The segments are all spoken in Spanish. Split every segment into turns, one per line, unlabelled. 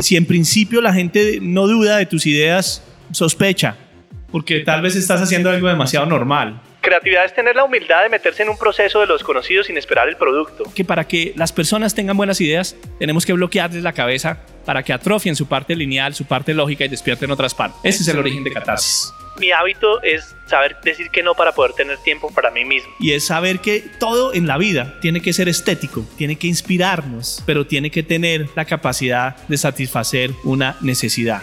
Si en principio la gente no duda de tus ideas, sospecha, porque tal vez estás haciendo algo demasiado normal.
Creatividad es tener la humildad de meterse en un proceso de los conocidos sin esperar el producto.
Que para que las personas tengan buenas ideas, tenemos que bloquearles la cabeza para que atrofien su parte lineal, su parte lógica y despierten otras partes. Ese es el origen de Catarsis.
Mi hábito es saber decir que no para poder tener tiempo para mí mismo.
Y es saber que todo en la vida tiene que ser estético, tiene que inspirarnos, pero tiene que tener la capacidad de satisfacer una necesidad.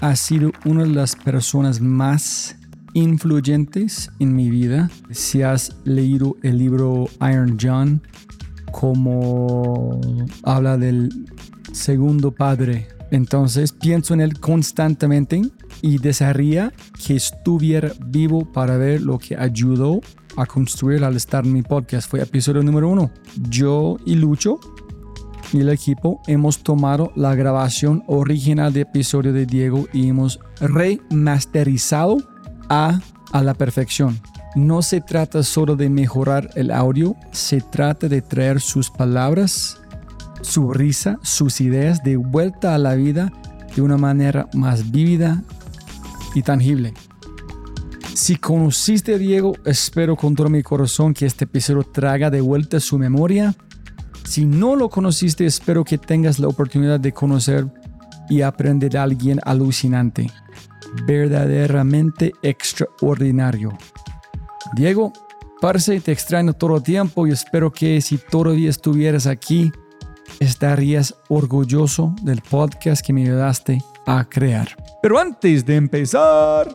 ha sido una de las personas más influyentes en mi vida. Si has leído el libro Iron John, como habla del segundo padre, entonces pienso en él constantemente y desearía que estuviera vivo para ver lo que ayudó a construir al estar en mi podcast. Fue episodio número uno. Yo y Lucho y el equipo hemos tomado la grabación original de episodio de Diego y hemos remasterizado a, a la perfección. No se trata solo de mejorar el audio, se trata de traer sus palabras, su risa, sus ideas de vuelta a la vida de una manera más vívida y tangible. Si conociste a Diego, espero con todo mi corazón que este episodio traga de vuelta su memoria si no lo conociste, espero que tengas la oportunidad de conocer y aprender a alguien alucinante, verdaderamente extraordinario. Diego, parce, te extraño todo el tiempo y espero que si todavía estuvieras aquí, estarías orgulloso del podcast que me ayudaste a crear. Pero antes de empezar...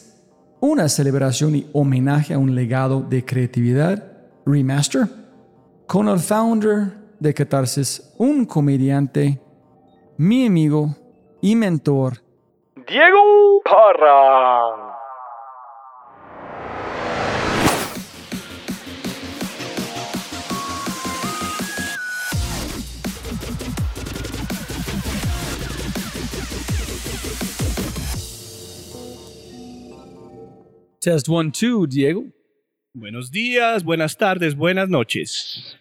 una celebración y homenaje a un legado de creatividad, remaster, con el founder de Catarsis, un comediante, mi amigo y mentor,
Diego Parra.
Test one, two, Diego.
Buenos días, buenas tardes, buenas noches.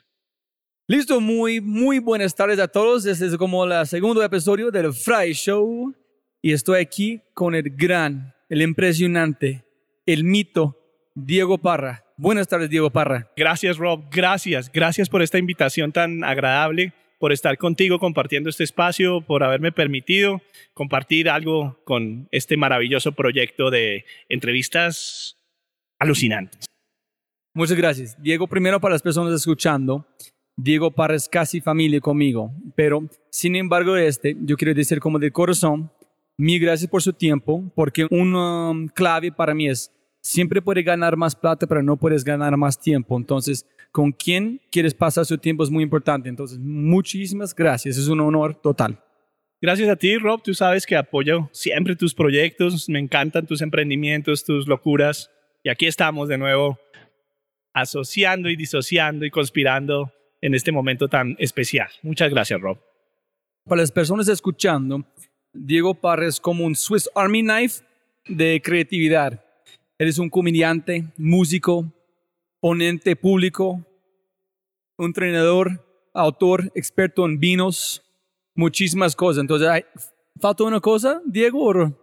Listo, muy, muy buenas tardes a todos. Este es como el segundo episodio del Fry Show. Y estoy aquí con el gran, el impresionante, el mito, Diego Parra. Buenas tardes, Diego Parra.
Gracias, Rob. Gracias. Gracias por esta invitación tan agradable, por estar contigo compartiendo este espacio, por haberme permitido compartir algo con este maravilloso proyecto de entrevistas alucinantes.
Muchas gracias. Diego, primero para las personas escuchando, Diego Parra es casi familia conmigo, pero sin embargo este, yo quiero decir como de corazón, mil gracias por su tiempo, porque una clave para mí es, siempre puedes ganar más plata, pero no puedes ganar más tiempo. Entonces, con quién quieres pasar su tiempo es muy importante. Entonces, muchísimas gracias. Es un honor total.
Gracias a ti, Rob. Tú sabes que apoyo siempre tus proyectos. Me encantan tus emprendimientos, tus locuras. Y aquí estamos de nuevo asociando y disociando y conspirando en este momento tan especial. Muchas gracias, Rob.
Para las personas escuchando, Diego Parra es como un Swiss Army Knife de creatividad. Eres un comediante, músico, ponente público, un entrenador,
autor, experto en vinos, muchísimas cosas. Entonces, ¿falta una cosa, Diego? o-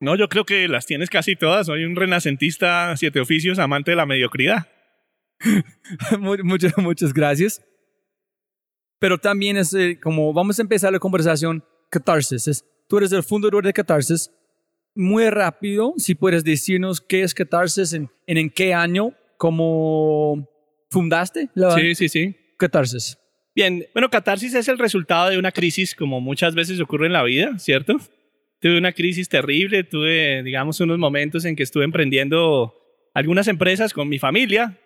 No, yo creo que las tienes casi todas. Soy un renacentista, siete oficios, amante de la mediocridad.
Mu- muchas, muchas gracias. Pero también es eh, como vamos a empezar la conversación, Catarsis. Es- tú eres el fundador de Catarsis. Muy rápido, si puedes decirnos qué es Catarsis, en, en, en qué año, cómo fundaste la
Sí, sí, sí.
Catarsis.
Bien, bueno, catarsis es el resultado de una crisis, como muchas veces ocurre en la vida, ¿cierto? Tuve una crisis terrible, tuve, digamos, unos momentos en que estuve emprendiendo algunas empresas con mi familia,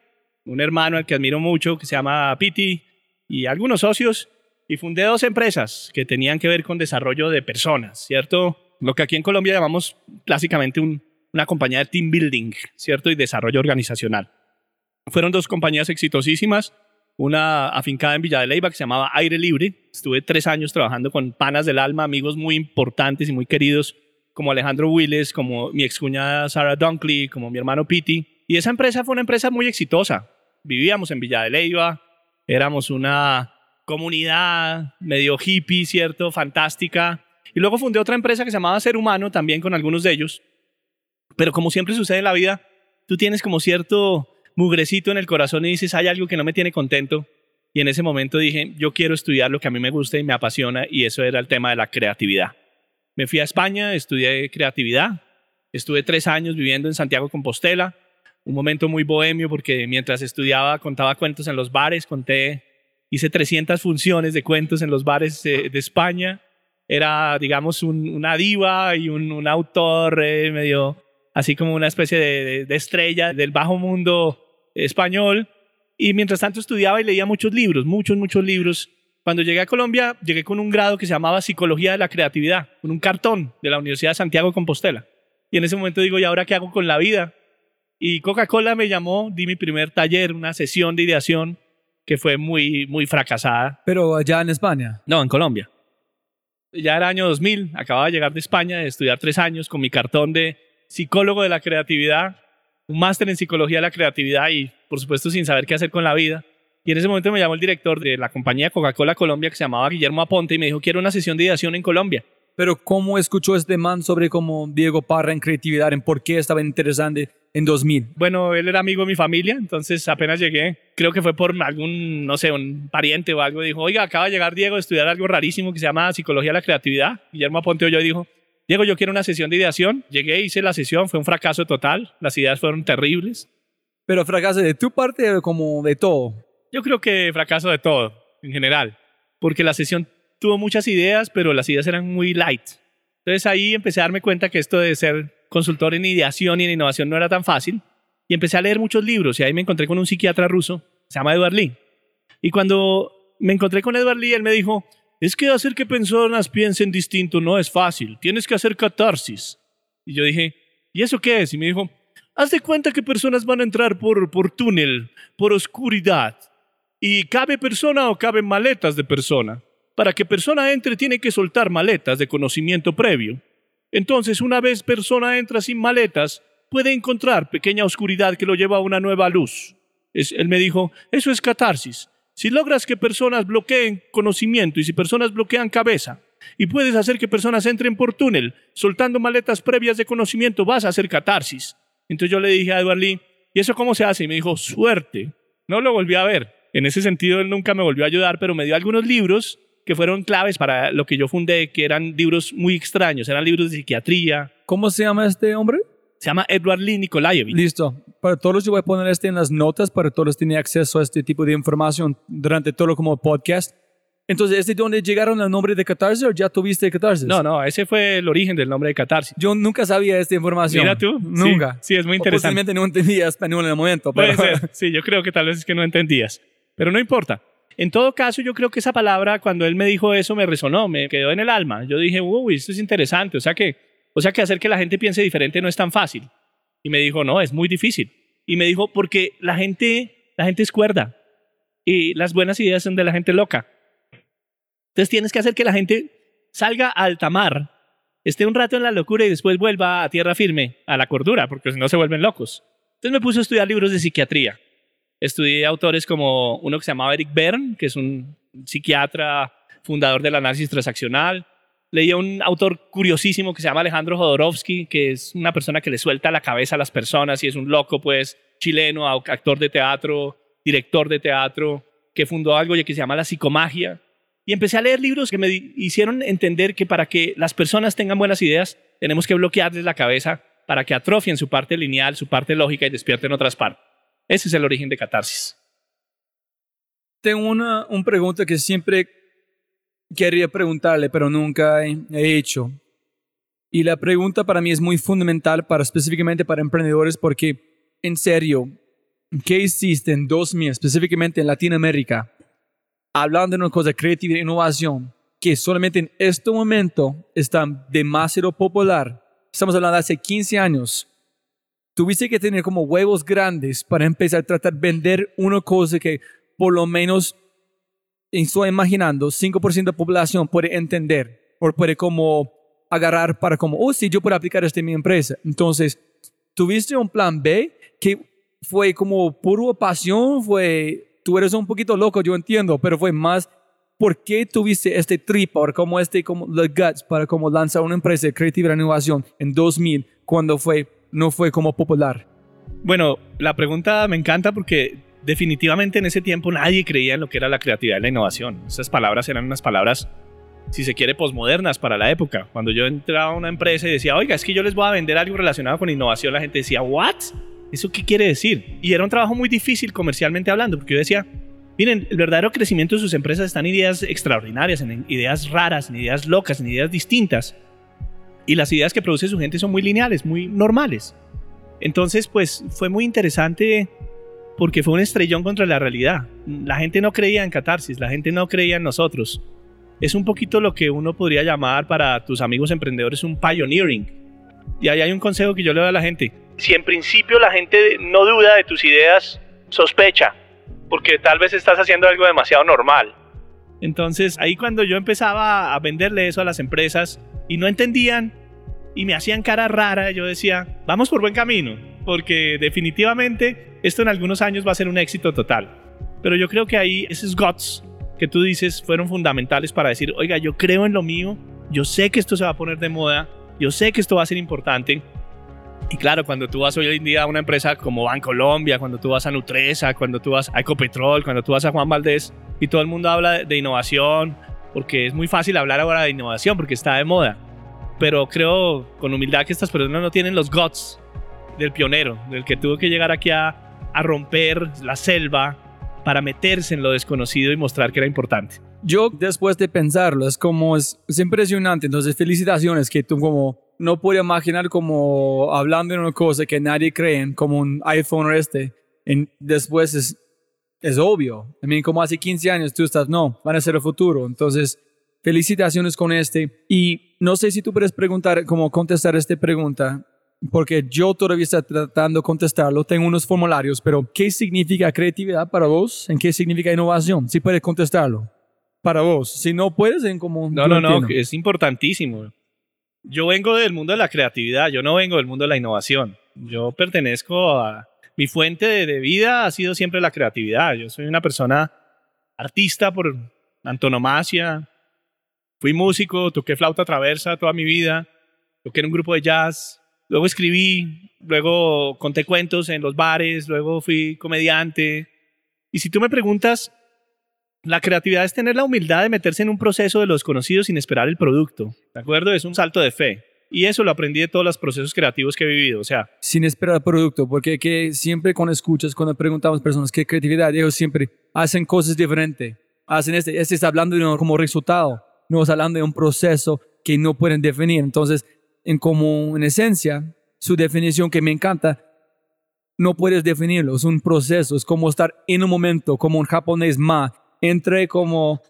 un hermano al que admiro mucho, que se llama Piti, y algunos socios, y fundé dos empresas que tenían que ver con desarrollo de personas, ¿cierto? Lo que aquí en Colombia llamamos clásicamente un- una compañía de team building, ¿cierto? Y desarrollo organizacional. Fueron dos compañías exitosísimas, una afincada en Villa de Leyva que se llamaba Aire Libre. Estuve tres años trabajando con panas del alma, amigos muy importantes y muy queridos, como Alejandro Willes, como mi excuñada Sarah Dunkley, como mi hermano Piti. Y esa empresa fue una empresa muy exitosa. Vivíamos en Villa de Leyva, éramos una comunidad medio hippie, ¿cierto? Fantástica. Y luego fundé otra empresa que se llamaba Ser Humano, también con algunos de ellos. Pero como siempre sucede en la vida, tú tienes como cierto mugrecito en el corazón y dices, hay algo que no me tiene contento. Y en ese momento dije, yo quiero estudiar lo que a mí me gusta y me apasiona, y eso era el tema de la creatividad. Me fui a España, estudié creatividad, estuve tres años viviendo en Santiago Compostela, un momento muy bohemio porque mientras estudiaba contaba cuentos en los bares, conté, hice 300 funciones de cuentos en los bares de España, era, digamos, un- una diva y un, un autor eh, medio así como una especie de estrella del bajo mundo español. Y mientras tanto estudiaba y leía muchos libros, muchos, muchos libros. Cuando llegué a Colombia, llegué con un grado que se llamaba Psicología de la Creatividad, con un cartón de la Universidad de Santiago de Compostela. Y en ese momento digo, ¿y ahora qué hago con la vida? Y Coca-Cola me llamó, di mi primer taller, una sesión de ideación que fue muy, muy fracasada.
Pero allá en España.
No, en Colombia. Ya era año 2000, acababa de llegar de España, de estudiar tres años con mi cartón de psicólogo de la creatividad, un máster en psicología de la creatividad y, por supuesto, sin saber qué hacer con la vida. Y en ese momento me llamó el director de la compañía Coca-Cola Colombia, que se llamaba Guillermo Aponte, y me dijo, quiero una sesión de ideación en Colombia.
Pero ¿cómo escuchó este man sobre cómo Diego Parra en creatividad, en por qué estaba interesante en 2000?
Bueno, él era amigo de mi familia, entonces apenas llegué, creo que fue por algún, no sé, un pariente o algo, dijo, oiga, acaba de llegar Diego a estudiar algo rarísimo que se llama Psicología de la Creatividad. Guillermo Aponte oyó y dijo, Diego, yo quiero una sesión de ideación. Llegué, hice la sesión, fue un fracaso total, las ideas fueron terribles.
Pero fracaso de tu parte o como de todo.
Yo creo que fracaso de todo, en general, porque la sesión tuvo muchas ideas, pero las ideas eran muy light. Entonces ahí empecé a darme cuenta que esto de ser consultor en ideación y en innovación no era tan fácil. Y empecé a leer muchos libros y ahí me encontré con un psiquiatra ruso, se llama Edward Lee. Y cuando me encontré con Edward Lee, él me dijo, es que hacer que personas piensen distinto no es fácil, tienes que hacer catarsis. Y yo dije, ¿y eso qué es? Y me dijo, haz de cuenta que personas van a entrar por, por túnel, por oscuridad, y cabe persona o caben maletas de persona. Para que persona entre tiene que soltar maletas de conocimiento previo. Entonces, una vez persona entra sin maletas, puede encontrar pequeña oscuridad que lo lleva a una nueva luz. Él me dijo, eso es catarsis. Si logras que personas bloqueen conocimiento y si personas bloquean cabeza, y puedes hacer que personas entren por túnel, soltando maletas previas de conocimiento, vas a hacer catarsis. Entonces yo le dije a Edward Lee, ¿y eso cómo se hace? Y me dijo, suerte. No lo volví a ver. En ese sentido, él nunca me volvió a ayudar, pero me dio algunos libros que fueron claves para lo que yo fundé, que eran libros muy extraños, eran libros de psiquiatría.
¿Cómo se llama este hombre?
Se llama Edward Lee Nikolaevich.
Listo. Para todos yo voy a poner este en las notas para todos tienen acceso a este tipo de información durante todo como podcast. Entonces, ¿este es donde llegaron al nombre de Catarsis o ya tuviste Catarsis?
No, no, ese fue el origen del nombre de catarsis.
Yo nunca sabía esta información.
Mira tú.
Nunca.
Sí, sí, es muy
O
interesante.
Posiblemente no entendía español en el momento. Pero
Puede ser. Sí, yo creo que tal vez es que no entendías. Pero no importa. En todo caso, yo creo que esa palabra, cuando él me dijo eso, me resonó, me quedó en el alma. Yo dije, uy, esto es interesante. O sea que, o sea que hacer que la gente piense diferente no es tan fácil. Y me dijo, no, es muy difícil. Y me dijo, porque la gente, la gente es cuerda. Y las buenas ideas son de la gente loca. Entonces tienes que hacer que la gente salga a alta mar, esté un rato en la locura y después vuelva a tierra firme, a la cordura, porque si no se vuelven locos. Entonces me puse a estudiar libros de psiquiatría. Estudié autores como uno que se llamaba Eric Berne, que es un psiquiatra, fundador del análisis transaccional. Leí a un autor curiosísimo que se llama Alejandro Jodorowsky, que es una persona que le suelta la cabeza a las personas y es un loco, pues, chileno, actor de teatro, director de teatro, que fundó algo que se llama la psicomagia. Y empecé a leer libros que me hicieron entender que para que las personas tengan buenas ideas, tenemos que bloquearles la cabeza para que atrofien su parte lineal, su parte lógica y despierten otras partes. Ese es el origen de catarsis.
Tengo una, una pregunta que siempre quería preguntarle, pero nunca he, hecho. Y la pregunta para mí es muy fundamental para específicamente para emprendedores porque, en serio, ¿qué hiciste en 2000, específicamente en Latinoamérica, hablando de una cosa creativa e innovación, que solamente en este momento está demasiado popular? Estamos hablando de hace 15 años. Tuviste que tener como huevos grandes para empezar a tratar de vender una cosa que por lo menos estoy imaginando 5% de población puede entender o puede como agarrar para como, oh sí, yo puedo aplicar esto en mi empresa. Entonces, tuviste un plan B que fue como puro pasión, fue, tú eres un poquito loco, yo entiendo, pero fue más, ¿por qué tuviste este trip o como este, como the guts para como lanzar una empresa de creativa innovación en 2000 cuando fue, no fue como popular?
Bueno, la pregunta me encanta porque definitivamente en ese tiempo nadie creía en lo que era la creatividad y la innovación. Esas palabras eran unas palabras, si se quiere, posmodernas para la época. Cuando yo entraba a una empresa y decía, oiga, es que yo les voy a vender algo relacionado con innovación, la gente decía, ¿what? ¿Eso qué quiere decir? Y era un trabajo muy difícil comercialmente hablando, porque yo decía, miren, el verdadero crecimiento de sus empresas está en ideas extraordinarias, en ideas raras, en ideas locas, en ideas distintas. Y las ideas que produce su gente son muy lineales, muy normales. Entonces, pues fue muy interesante porque fue un estrellón contra la realidad. La gente no creía en catarsis, la gente no creía en nosotros. Es un poquito lo que uno podría llamar para tus amigos emprendedores un pioneering. Y ahí hay un consejo que yo le doy a la gente.
Si en principio la gente no duda de tus ideas, sospecha, porque tal vez estás haciendo algo demasiado normal.
Entonces ahí cuando yo empezaba a venderle eso a las empresas y no entendían y me hacían cara rara, yo decía, vamos por buen camino porque definitivamente esto en algunos años va a ser un éxito total. Pero yo creo que ahí esos guts que tú dices fueron fundamentales para decir, oiga, yo creo en lo mío, yo sé que esto se va a poner de moda, yo sé que esto va a ser importante. Y claro, cuando tú vas hoy en día a una empresa como Bancolombia, cuando tú vas a Nutresa, cuando tú vas a Ecopetrol, cuando tú vas a Juan Valdés y todo el mundo habla de innovación, porque es muy fácil hablar ahora de innovación porque está de moda. Pero creo con humildad que estas personas no tienen los guts del pionero, del que tuvo que llegar aquí a, romper la selva para meterse en lo desconocido y mostrar que era importante.
Yo después de pensarlo, es como, es, impresionante, entonces felicitaciones que tú como no puedo imaginar como hablando de una cosa que nadie cree, como un iPhone o este, en, después es, es obvio. Mean, como hace 15 años tú estás, no, van a ser el futuro. Entonces, felicitaciones con este. Y no sé si tú puedes preguntar, como contestar esta pregunta porque yo todavía estoy tratando de contestarlo, tengo unos formularios, pero ¿qué significa creatividad para vos? ¿En qué significa innovación? Si puedes contestarlo. Para vos. Si no puedes, en como...
No, no, no, es importantísimo. Yo vengo del mundo de la creatividad, yo no vengo del mundo de la innovación. Yo pertenezco a... Mi fuente de vida ha sido siempre la creatividad. Yo soy una persona artista por antonomasia. Fui músico, toqué flauta traversa toda mi vida. Toqué en un grupo de jazz, Luego escribí, luego conté cuentos en los bares, luego fui comediante. Y si tú me preguntas, la creatividad es tener la humildad de meterse en un proceso de lo desconocido sin esperar el producto. ¿De acuerdo? Es un salto de fe. Y eso lo aprendí de todos los procesos creativos que he vivido. O sea,
sin esperar producto, porque que siempre cuando escuchas, cuando preguntamos a personas qué creatividad, ellos siempre hacen cosas diferentes. Hacen este, este está hablando de un, como resultado, no está hablando de un proceso que no pueden definir. Entonces, en como en esencia, su definición que me encanta, no puedes definirlo, es un proceso, es como estar en un momento, como un japonés ma, entre como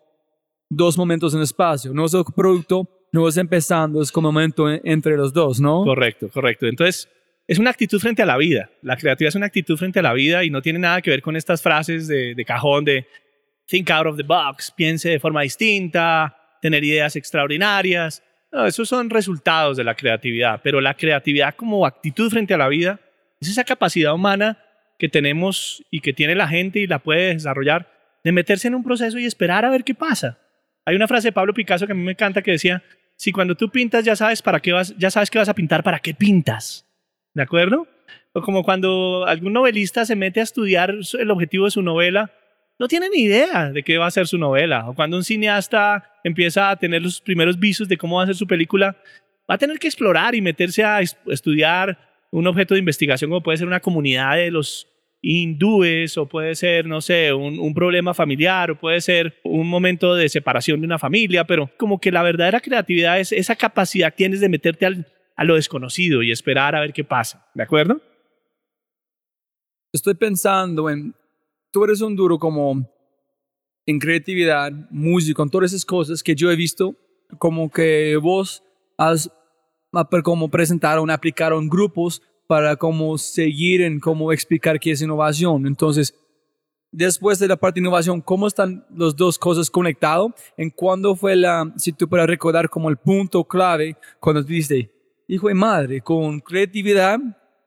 dos momentos en espacio, no es un producto, no es empezando, es como un momento entre los dos, ¿no?
Correcto, correcto. Entonces, es una actitud frente a la vida. La creatividad es una actitud frente a la vida y no tiene nada que ver con estas frases de cajón de think out of the box, piense de forma distinta, tener ideas extraordinarias. No, esos son resultados de la creatividad, pero la creatividad como actitud frente a la vida es esa capacidad humana que tenemos y que tiene la gente y la puede desarrollar de meterse en un proceso y esperar a ver qué pasa. Hay una frase de Pablo Picasso que a mí me encanta que decía, si cuando tú pintas ya sabes para qué vas, ya sabes qué vas a pintar, ¿para qué pintas? ¿De acuerdo? O como cuando algún novelista se mete a estudiar el objetivo de su novela, no tiene ni idea de qué va a ser su novela. O cuando un cineasta empieza a tener los primeros visos de cómo va a ser su película, va a tener que explorar y meterse a estudiar un objeto de investigación como puede ser una comunidad de los hindúes o puede ser, no sé, un, problema familiar o puede ser un momento de separación de una familia, pero como que la verdadera creatividad es esa capacidad que tienes de meterte a lo desconocido y esperar a ver qué pasa, ¿de acuerdo?
Estoy pensando en, tú eres un duro como en creatividad, música, con todas esas cosas que yo he visto como que vos has como presentaron, aplicaron grupos para cómo seguir en cómo explicar qué es innovación. Entonces, después de la parte de innovación, ¿cómo están las dos cosas conectadas? ¿En cuándo fue la, si tú puedes recordar como el punto clave cuando dijiste, hijo de madre, con creatividad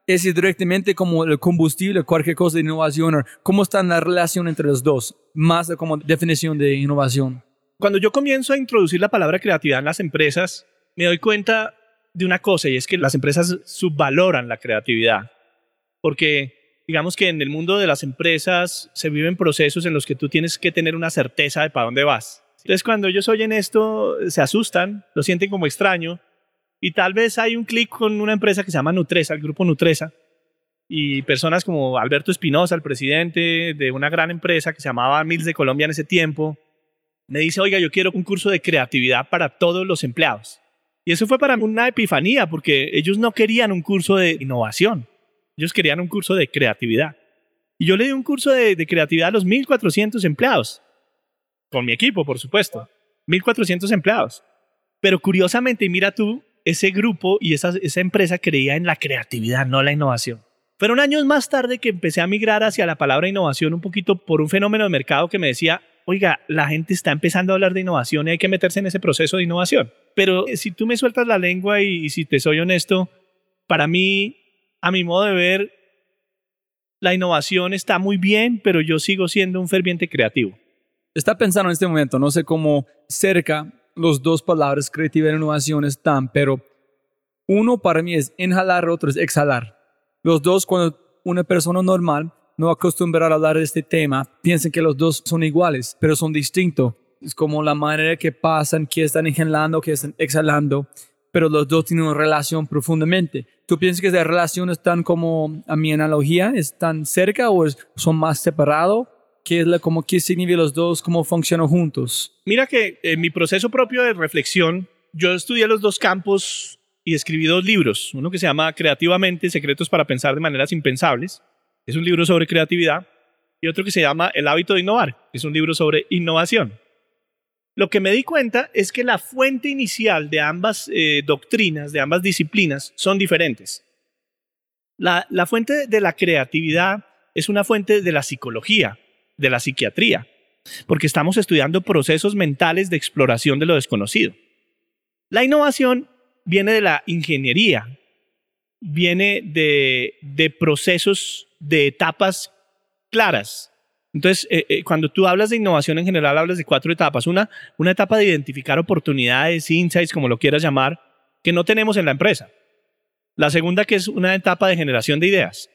es directamente como el combustible, cualquier cosa de innovación, ¿cómo está la relación entre los dos? Más como definición de innovación.
Cuando yo comienzo a introducir la palabra creatividad en las empresas, me doy cuenta de una cosa y es que las empresas subvaloran la creatividad. Porque digamos que en el mundo de las empresas se viven procesos en los que tú tienes que tener una certeza de para dónde vas. Entonces cuando ellos oyen esto, se asustan, lo sienten como extraño y tal vez hay un clic con una empresa que se llama Nutresa, el grupo Nutresa, y personas como Alberto Espinosa, el presidente de una gran empresa que se llamaba Mills de Colombia en ese tiempo, me dice, oiga, yo quiero un curso de creatividad para todos los empleados. Y eso fue para mí una epifanía, porque ellos no querían un curso de innovación, ellos querían un curso de creatividad. Y yo le di un curso de, creatividad a los 1.400 empleados, con mi equipo, por supuesto, 1.400 empleados. Pero curiosamente, mira tú, ese grupo y esa, esa empresa creía en la creatividad, no la innovación. Fueron años más tarde que empecé a migrar hacia la palabra innovación un poquito por un fenómeno de mercado que me decía, oiga, la gente está empezando a hablar de innovación y hay que meterse en ese proceso de innovación. Pero eh, si tú me sueltas la lengua y, si te soy honesto, para mí, a mi modo de ver, la innovación está muy bien, pero yo sigo siendo un ferviente creativo.
Está pensando en este momento, no sé cómo cerca los dos palabras creativa e innovación están, pero uno para mí es inhalar, otro es exhalar. Los dos, cuando una persona normal no acostumbrar a hablar de este tema, piensan que los dos son iguales, pero son distintos. Es como la manera que pasan, que están inhalando, que están exhalando, pero los dos tienen una relación profundamente. ¿Tú piensas que esas relaciones están como, a mi analogía, están cerca o son más separados? ¿Qué es la, como, qué significa los dos, cómo funcionan juntos?
Mira que en mi proceso propio de reflexión, yo estudié los dos campos y escribí dos libros. Uno que se llama Creativamente, Secretos para Pensar de Maneras Impensables. Es un libro sobre creatividad. Y otro que se llama El hábito de innovar. Es un libro sobre innovación. Lo que me di cuenta es que la fuente inicial de ambas eh, doctrinas, de ambas disciplinas, son diferentes. La, la fuente de la creatividad es una fuente de la psicología, de la psiquiatría, porque estamos estudiando procesos mentales de exploración de lo desconocido. La innovación viene de la ingeniería, viene de, de procesos, de etapas claras, entonces, eh, eh, cuando tú hablas de innovación en general, hablas de cuatro etapas. Una, una etapa de identificar oportunidades, insights, como lo quieras llamar, que no tenemos en la empresa. La segunda, que es una etapa de generación de ideas.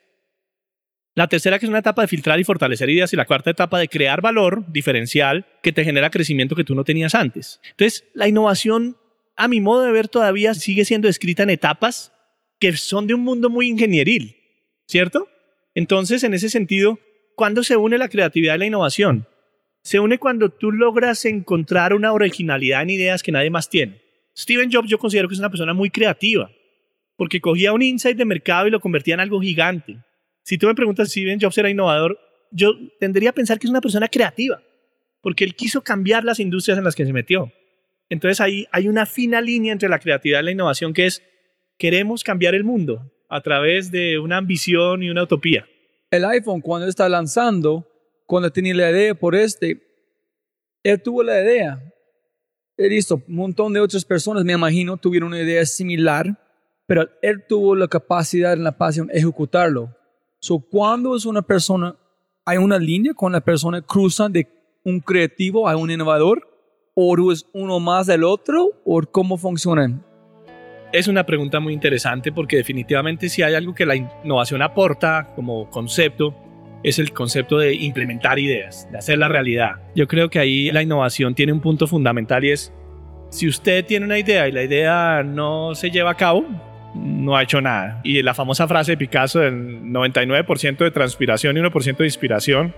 La tercera, que es una etapa de filtrar y fortalecer ideas. Y la cuarta etapa de crear valor diferencial que te genera crecimiento que tú no tenías antes. Entonces, la innovación, a mi modo de ver, todavía sigue siendo escrita en etapas que son de un mundo muy ingenieril, ¿cierto? Entonces, en ese sentido, ¿Cuándo se une la creatividad y la innovación? Se une cuando tú logras encontrar una originalidad en ideas que nadie más tiene. Steven Jobs yo considero que es una persona muy creativa, porque cogía un insight de mercado y lo convertía en algo gigante. Si tú me preguntas si Steven Jobs era innovador, yo tendría a pensar que es una persona creativa, porque él quiso cambiar las industrias en las que se metió. Entonces ahí hay una fina línea entre la creatividad y la innovación que es, queremos cambiar el mundo a través de una ambición y una utopía
el iPhone cuando está lanzando, cuando tenía la idea por este, él tuvo la idea. Él hizo un montón de otras personas, me imagino, tuvieron una idea similar, pero él tuvo la capacidad en la pasión de ejecutarlo. So, cuando es una persona, hay una línea con la persona cruza de un creativo, hay un innovador? ¿O es uno más del otro? ¿O cómo funcionan?
Es una pregunta muy interesante porque definitivamente si hay algo que la innovación aporta como concepto, es el concepto de implementar ideas, de hacer la realidad. Yo creo que ahí la innovación tiene un punto fundamental y es, si usted tiene una idea y la idea no se lleva a cabo, no ha hecho nada. Y la famosa frase de Picasso del 99% de transpiración y 1% de inspiración,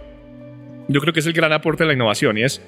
yo creo que es el gran aporte de la innovación y es,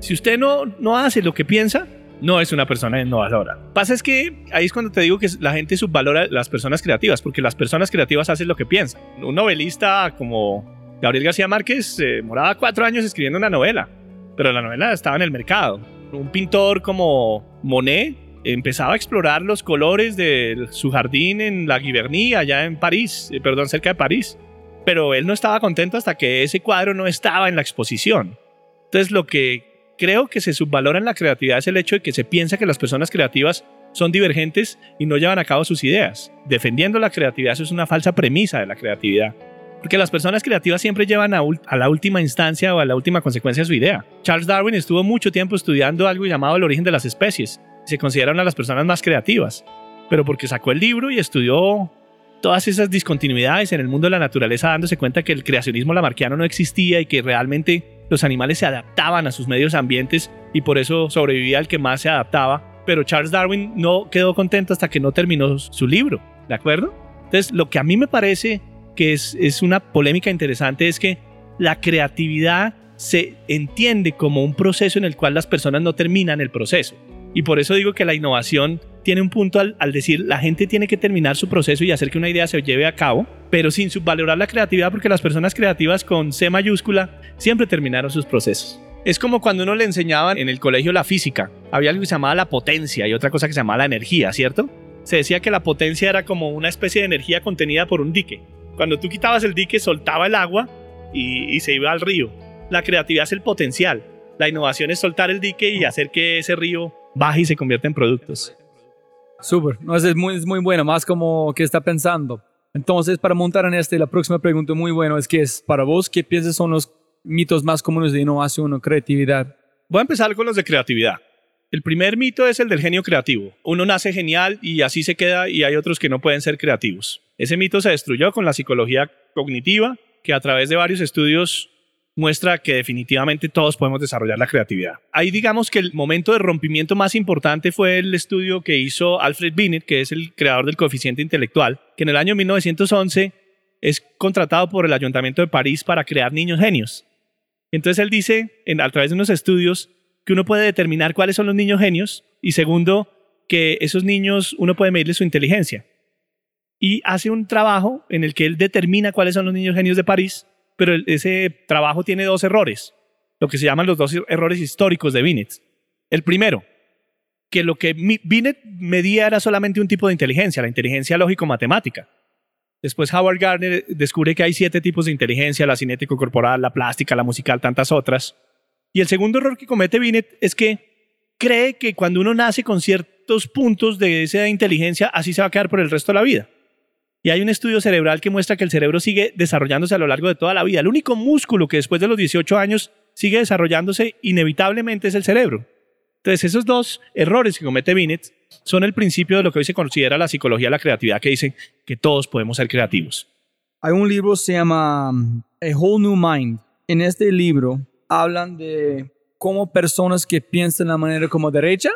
si usted no, no hace lo que piensa, no es una persona innovadora. Pasa es que ahí es cuando te digo que la gente subvalora las personas creativas, porque las personas creativas hacen lo que piensan. Un novelista como Gabriel García Márquez eh, moraba cuatro años escribiendo una novela, pero la novela estaba en el mercado. Un pintor como Monet empezaba a explorar los colores de su jardín en la Giverny, allá en París, eh, perdón, cerca de París. Pero él no estaba contento hasta que ese cuadro no estaba en la exposición. Entonces lo que creo que se subvalora en la creatividad es el hecho de que se piensa que las personas creativas son divergentes y no llevan a cabo sus ideas. Defendiendo la creatividad, eso es una falsa premisa de la creatividad. Porque las personas creativas siempre llevan a, a, la última instancia o a la última consecuencia su idea. Charles Darwin estuvo mucho tiempo estudiando algo llamado el origen de las especies. Se considera una de las personas más creativas. Pero porque sacó el libro y estudió todas esas discontinuidades en el mundo de la naturaleza, dándose cuenta que el creacionismo lamarquiano no existía y que realmente los animales se adaptaban a sus medios ambientes y por eso sobrevivía el que más se adaptaba. Pero Charles Darwin no quedó contento hasta que no terminó su libro, ¿de acuerdo? Entonces, lo que a mí me parece que es una polémica interesante es que la creatividad se entiende como un proceso en el cual las personas no terminan el proceso. Y por eso digo que la innovación tiene un punto al, al, decir la gente tiene que terminar su proceso y hacer que una idea se lleve a cabo, pero sin subvalorar la creatividad porque las personas creativas con C mayúscula siempre terminaron sus procesos. Es como cuando uno le enseñaban en el colegio la física. Había algo que se llamaba la potencia y otra cosa que se llamaba la energía, ¿cierto? Se decía que la potencia era como una especie de energía contenida por un dique. Cuando tú quitabas el dique soltaba el agua y, y se iba al río. La creatividad es el potencial. La innovación es soltar el dique y hacer que ese río baje y se convierta en productos.
Súper, no, es, muy, es muy bueno, más como que está pensando. Entonces, para montar en este, la próxima pregunta muy buena es que es para vos, ¿qué piensas son los mitos más comunes de innovación o creatividad?
Voy a empezar con los de creatividad. El primer mito es el del genio creativo. Uno nace genial y así se queda y hay otros que no pueden ser creativos. Ese mito se destruyó con la psicología cognitiva, que a través de varios estudios muestra que definitivamente todos podemos desarrollar la creatividad. Ahí digamos que el momento de rompimiento más importante fue el estudio que hizo Alfred Binet, que es el creador del coeficiente intelectual, que en el año 1911 es contratado por el Ayuntamiento de París para crear niños genios. Entonces él dice, en, a través de unos estudios, que uno puede determinar cuáles son los niños genios y segundo, que esos niños uno puede medirle su inteligencia. Y hace un trabajo en el que él determina cuáles son los niños genios de París pero ese trabajo tiene dos errores, lo que se llaman los dos errores históricos de Binet. El primero, que lo que Binet medía era solamente un tipo de inteligencia, la inteligencia lógico-matemática. Después Howard Gardner descubre que hay siete tipos de inteligencia, la cinético-corporal, la plástica, la musical, tantas otras. Y el segundo error que comete Binet es que cree que cuando uno nace con ciertos puntos de esa inteligencia, así se va a quedar por el resto de la vida. Y hay un estudio cerebral que muestra que el cerebro sigue desarrollándose a lo largo de toda la vida. El único músculo que después de los 18 años sigue desarrollándose inevitablemente es el cerebro. Entonces, esos dos errores que comete Binet son el principio de lo que hoy se considera la psicología de la creatividad, que dice que todos podemos ser creativos.
Hay un libro que se llama um, A Whole New Mind. En este libro hablan de cómo personas que piensan de la manera como derecha,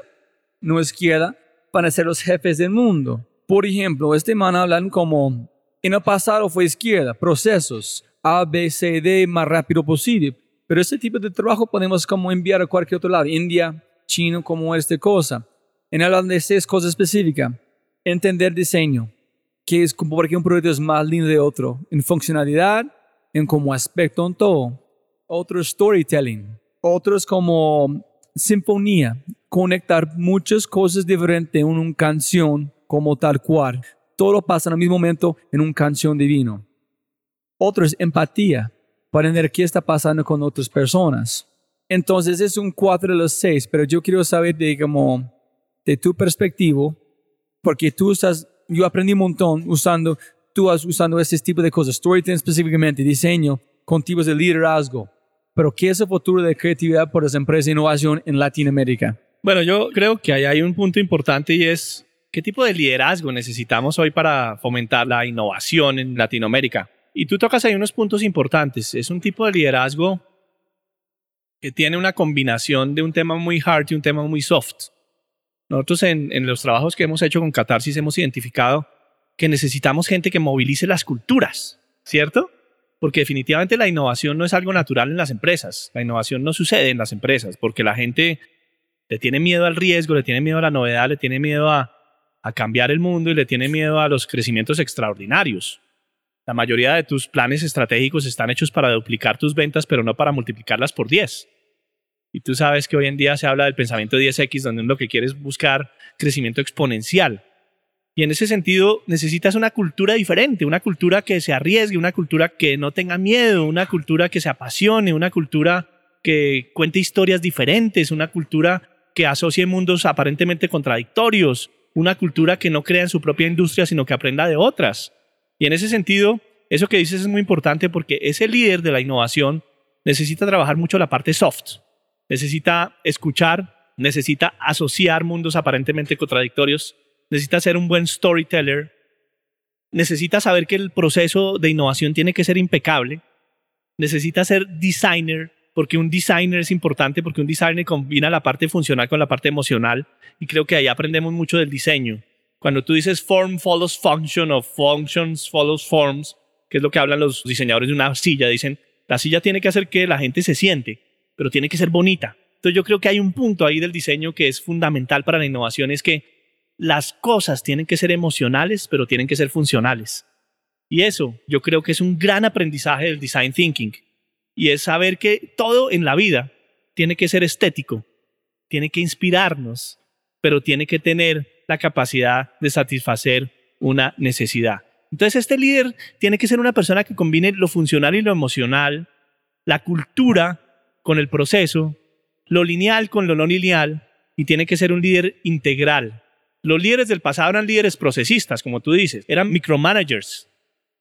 no izquierda, van a ser los jefes del mundo. Por ejemplo, este man hablan como en el pasado fue izquierda, procesos, A, B, C, D, más rápido posible. Pero este tipo de trabajo podemos como enviar a cualquier otro lado, India, China, como esta cosa. En hablan de seis cosas específicas. Entender diseño, que es como porque un proyecto es más lindo de otro, en funcionalidad, en como aspecto en todo. Otro storytelling, otros como sinfonía, conectar muchas cosas diferentes en una canción como tal cual. Todo pasa en el mismo momento en una canción divino. Otro es empatía, para entender qué está pasando con otras personas. Entonces es un cuatro de los seis, pero yo quiero saber de, como, de tu perspectiva, porque tú estás, yo aprendí un montón usando, tú has usando este tipo de cosas, storytelling específicamente, diseño, con tipos de liderazgo. pero ¿qué es el futuro de creatividad por las empresas de innovación en Latinoamérica?
Bueno, yo creo que ahí hay un punto importante y es qué tipo de liderazgo necesitamos hoy para fomentar la innovación en Latinoamérica. Y tú tocas ahí unos puntos importantes. Es un tipo de liderazgo que tiene una combinación de un tema muy hard y un tema muy soft. Nosotros en, en los trabajos que hemos hecho con Catarsis hemos identificado que necesitamos gente que movilice las culturas, ¿cierto? Porque definitivamente la innovación no es algo natural en las empresas. La innovación no sucede en las empresas porque la gente le tiene miedo al riesgo, le tiene miedo a la novedad, le tiene miedo a, a cambiar el mundo y le tiene miedo a los crecimientos extraordinarios. La mayoría de tus planes estratégicos están hechos para duplicar tus ventas, pero no para multiplicarlas por 10. Y tú sabes que hoy en día se habla del pensamiento 10X, donde lo que quieres es buscar crecimiento exponencial. Y en ese sentido necesitas una cultura diferente, una cultura que se arriesgue, una cultura que no tenga miedo, una cultura que se apasione, una cultura que cuente historias diferentes, una cultura que asocie mundos aparentemente contradictorios, una cultura que no crea en su propia industria, sino que aprenda de otras. Y en ese sentido, eso que dices es muy importante porque ese líder de la innovación necesita trabajar mucho la parte soft, necesita escuchar, necesita asociar mundos aparentemente contradictorios, necesita ser un buen storyteller, necesita saber que el proceso de innovación tiene que ser impecable, necesita ser designer, porque un designer es importante, porque un designer combina la parte funcional con la parte emocional, y creo que ahí aprendemos mucho del diseño. Cuando tú dices form follows function o functions follows forms, que es lo que hablan los diseñadores de una silla, dicen, la silla tiene que hacer que la gente se siente, pero tiene que ser bonita. Entonces yo creo que hay un punto ahí del diseño que es fundamental para la innovación, es que las cosas tienen que ser emocionales, pero tienen que ser funcionales. Y eso yo creo que es un gran aprendizaje del design thinking. Y es saber que todo en la vida tiene que ser estético, tiene que inspirarnos, pero tiene que tener la capacidad de satisfacer una necesidad. Entonces este líder tiene que ser una persona que combine lo funcional y lo emocional, la cultura con el proceso, lo lineal con lo no lineal, y tiene que ser un líder integral, los líderes del pasado eran líderes procesistas, como tú dices, eran micromanagers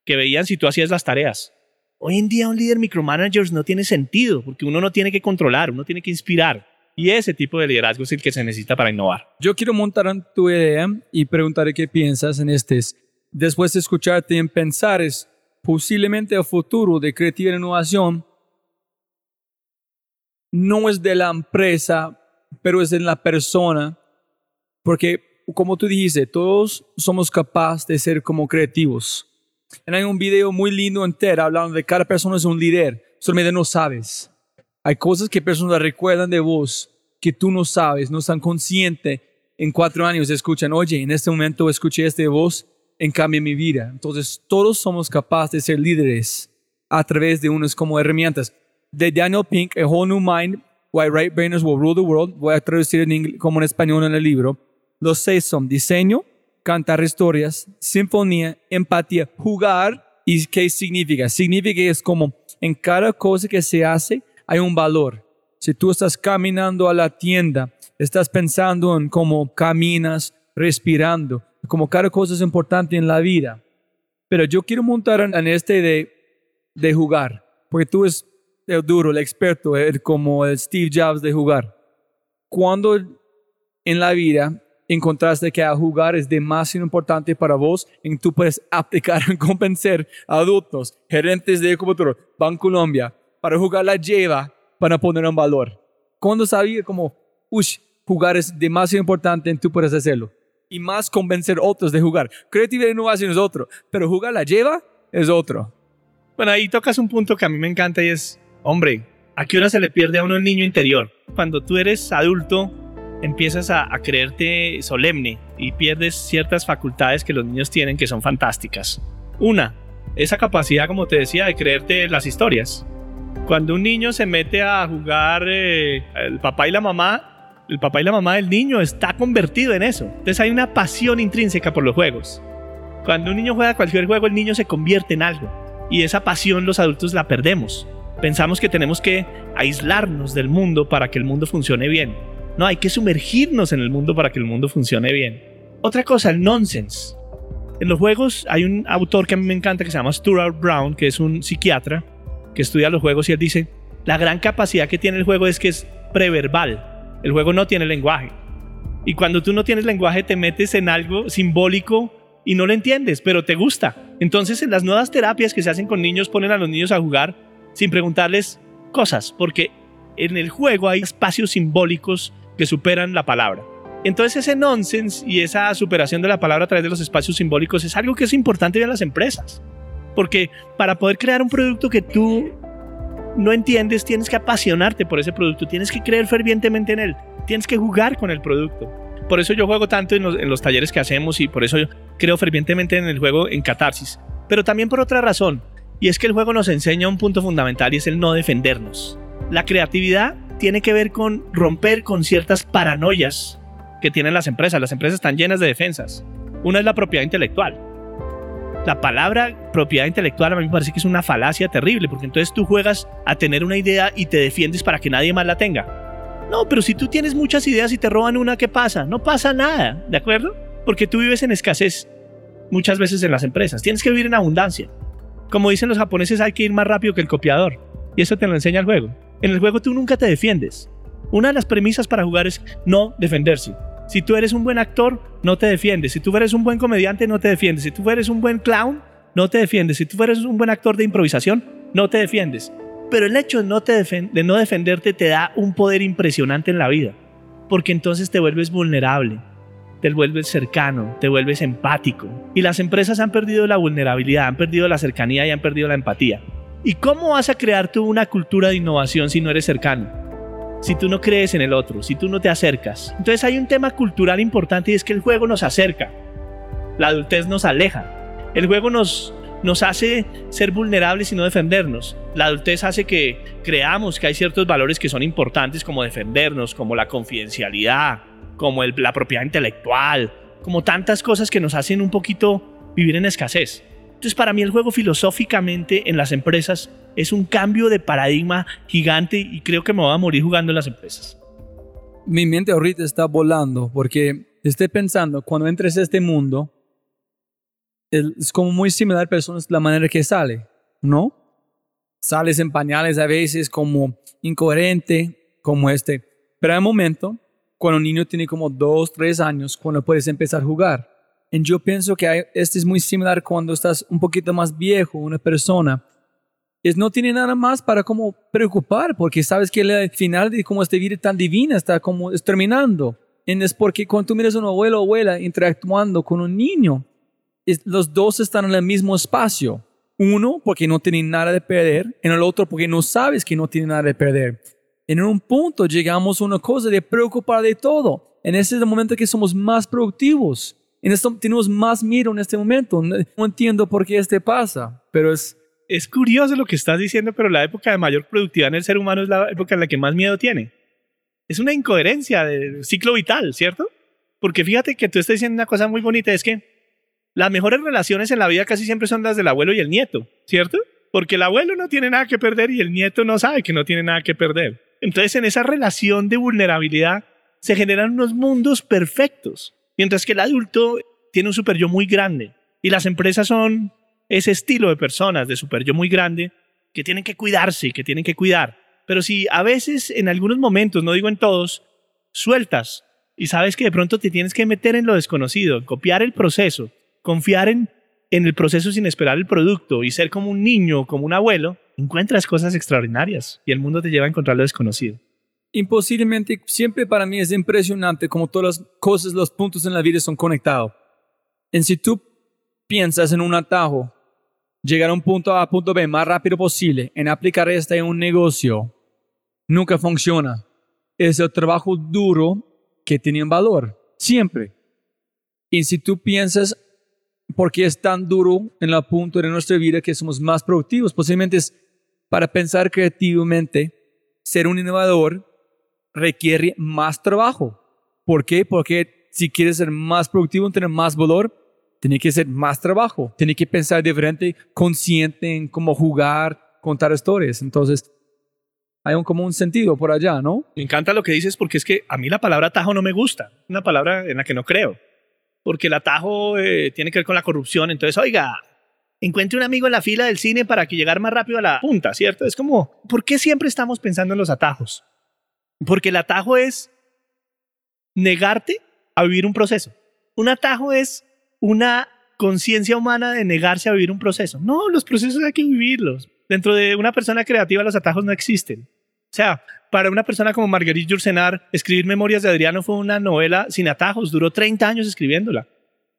que veían si tú hacías las tareas. Hoy en día un líder micromanagers no tiene sentido porque uno no tiene que controlar, uno tiene que inspirar. Y ese tipo de liderazgo es el que se necesita para innovar.
Yo quiero montar tu idea y preguntar qué piensas en este. Después de escucharte en pensar, es posiblemente el futuro de creatividad e innovación no es de la empresa, pero es de la persona. Porque como tú dijiste, todos somos capaces de ser como creativos. Hay un video muy lindo entero hablando de cada persona es un líder, solamente no sabes. Hay cosas que personas recuerdan de vos que tú no sabes, no están conscientes. En cuatro años escuchan, oye, en este momento escuché este voz, en cambio mi vida. Entonces, todos somos capaces de ser líderes a través de unos como herramientas. De Daniel Pink, A Whole New Mind, Why Right Brainers Will Rule the World, voy a traducir en como en español en el libro los seis son diseño, cantar historias, sinfonía, empatía, jugar. ¿Y qué significa? Significa que es como en cada cosa que se hace hay un valor. Si tú estás caminando a la tienda, estás pensando en cómo caminas, respirando, como cada cosa es importante en la vida. Pero yo quiero montar en, este de, de jugar, porque tú es el duro, el experto, el, como el Steve Jobs de jugar. Cuando en la vida encontraste que a jugar es demasiado importante para vos, en tú puedes aplicar en convencer a adultos, gerentes de computador, Banco Colombia, para jugar la lleva, para poner en valor. Cuando sabía como, uy, jugar es demasiado importante, en tú puedes hacerlo. Y más convencer a otros de jugar. Creatividad e innovación es otro, pero jugar la lleva es otro.
Bueno, ahí tocas un punto que a mí me encanta y es, hombre, ¿a qué hora se le pierde a uno el niño interior? Cuando tú eres adulto, empiezas a, creerte solemne y pierdes ciertas facultades que los niños tienen que son fantásticas. Una, esa capacidad, como te decía, de creerte las historias. Cuando un niño se mete a jugar eh, el papá y la mamá, el papá y la mamá del niño está convertido en eso. Entonces hay una pasión intrínseca por los juegos. Cuando un niño juega cualquier juego, el niño se convierte en algo. Y esa pasión los adultos la perdemos. Pensamos que tenemos que aislarnos del mundo para que el mundo funcione bien. No, hay que sumergirnos en el mundo para que el mundo funcione bien. Otra cosa, el nonsense. En los juegos hay un autor que a mí me encanta que se llama Stuart Brown, que es un psiquiatra que estudia los juegos y él dice, la gran capacidad que tiene el juego es que es preverbal. El juego no tiene lenguaje. Y cuando tú no tienes lenguaje te metes en algo simbólico y no lo entiendes, pero te gusta. Entonces en las nuevas terapias que se hacen con niños ponen a los niños a jugar sin preguntarles cosas, porque en el juego hay espacios simbólicos que superan la palabra. Entonces ese nonsense y esa superación de la palabra a través de los espacios simbólicos es algo que es importante en las empresas. Porque para poder crear un producto que tú no entiendes, tienes que apasionarte por ese producto, tienes que creer fervientemente en él, tienes que jugar con el producto. Por eso yo juego tanto en los, talleres que hacemos y por eso yo creo fervientemente en el juego en catarsis. Pero también por otra razón, y es que el juego nos enseña un punto fundamental y es el no defendernos. La creatividad tiene que ver con romper con ciertas paranoias que tienen las empresas. Las empresas están llenas de defensas. Una es la propiedad intelectual. La palabra propiedad intelectual a mí me parece que es una falacia terrible, porque entonces tú juegas a tener una idea y te defiendes para que nadie más la tenga. No, pero si tú tienes muchas ideas y te roban una, ¿qué pasa? No pasa nada, ¿de acuerdo? Porque tú vives en escasez muchas veces en las empresas. Tienes que vivir en abundancia. Como dicen los japoneses, hay que ir más rápido que el copiador. Y eso te lo enseña el juego. En el juego tú nunca te defiendes. Una de las premisas para jugar es no defenderse. Si tú eres un buen actor, no te defiendes. Si tú eres un buen comediante, no te defiendes. Si tú eres un buen clown, no te defiendes. Si tú eres un buen actor de improvisación, no te defiendes. Pero el hecho de no, no defenderte te da un poder impresionante en la vida. Porque entonces te vuelves vulnerable te vuelves cercano, te vuelves empático. Y las empresas han perdido la vulnerabilidad, han perdido la cercanía y han perdido la empatía. ¿Y cómo vas a crear tú una cultura de innovación si no eres cercano? Si tú no crees en el otro, si tú no te acercas. Entonces hay un tema cultural importante y es que el juego nos acerca. La adultez nos aleja. El juego nos, nos hace ser vulnerables y no defendernos. La adultez hace que creamos que hay ciertos valores que son importantes como defendernos, como la confidencialidad, como la propiedad intelectual, como tantas cosas que nos hacen un poquito vivir en escasez. Entonces para mí el juego filosóficamente en las empresas es un cambio de paradigma gigante y creo que me voy a morir jugando en las empresas.
Mi mente ahorita está volando porque estoy pensando, cuando entres a este mundo, es como muy similar a personas la manera que sale, ¿no? Sales en pañales a veces como incoherente, como este. Pero hay un momento cuando un niño tiene como dos, tres años, cuando puedes empezar a jugar. Yo pienso que este es muy similar cuando estás un poquito más viejo, una persona. Es no tiene nada más para como preocupar, porque sabes que el final de como esta vida tan divina está como es terminando. Y es porque cuando tú miras a un abuelo o abuela interactuando con un niño, los dos están en el mismo espacio. Uno porque no tienen nada de perder, en el otro porque no sabes que no tienen nada de perder en un punto llegamos a una cosa de preocupar de todo. En ese momento que somos más productivos. En esto tenemos más miedo en este momento. No entiendo por qué este pasa, pero es...
Es curioso lo que estás diciendo, pero la época de mayor productividad en el ser humano es la época en la que más miedo tiene. Es una incoherencia del ciclo vital, ¿cierto? Porque fíjate que tú estás diciendo una cosa muy bonita, es que las mejores relaciones en la vida casi siempre son las del abuelo y el nieto, ¿cierto? Porque el abuelo no tiene nada que perder y el nieto no sabe que no tiene nada que perder. Entonces en esa relación de vulnerabilidad se generan unos mundos perfectos, mientras que el adulto tiene un super yo muy grande y las empresas son ese estilo de personas de super yo muy grande que tienen que cuidarse y que tienen que cuidar. Pero si a veces, en algunos momentos, no digo en todos, sueltas y sabes que de pronto te tienes que meter en lo desconocido, copiar el proceso, confiar en, en el proceso sin esperar el producto y ser como un niño, como un abuelo, encuentras cosas extraordinarias y el mundo te lleva a encontrar lo desconocido.
Imposiblemente, siempre para mí es impresionante como todas las cosas, los puntos en la vida son conectados. En si tú piensas en un atajo, llegar a un punto A a punto B más rápido posible, en aplicar esto en un negocio, nunca funciona. Es el trabajo duro que tiene valor, siempre. Y si tú piensas por qué es tan duro en el punto de nuestra vida que somos más productivos, posiblemente es para pensar creativamente, ser un innovador requiere más trabajo. ¿Por qué? Porque si quieres ser más productivo, tener más valor, tiene que ser más trabajo. Tiene que pensar diferente, consciente en cómo jugar, contar historias. Entonces, hay un, como sentido por allá, ¿no?
Me encanta lo que dices porque es que a mí la palabra atajo no me gusta. Una palabra en la que no creo. Porque el atajo eh, tiene que ver con la corrupción. Entonces, oiga, encuentre un amigo en la fila del cine para que llegar más rápido a la punta, ¿cierto? Es como, ¿por qué siempre estamos pensando en los atajos? Porque el atajo es negarte a vivir un proceso. Un atajo es una conciencia humana de negarse a vivir un proceso. No, los procesos hay que vivirlos. Dentro de una persona creativa los atajos no existen. O sea, para una persona como Marguerite Yourcenar, escribir Memorias de Adriano fue una novela sin atajos, duró 30 años escribiéndola.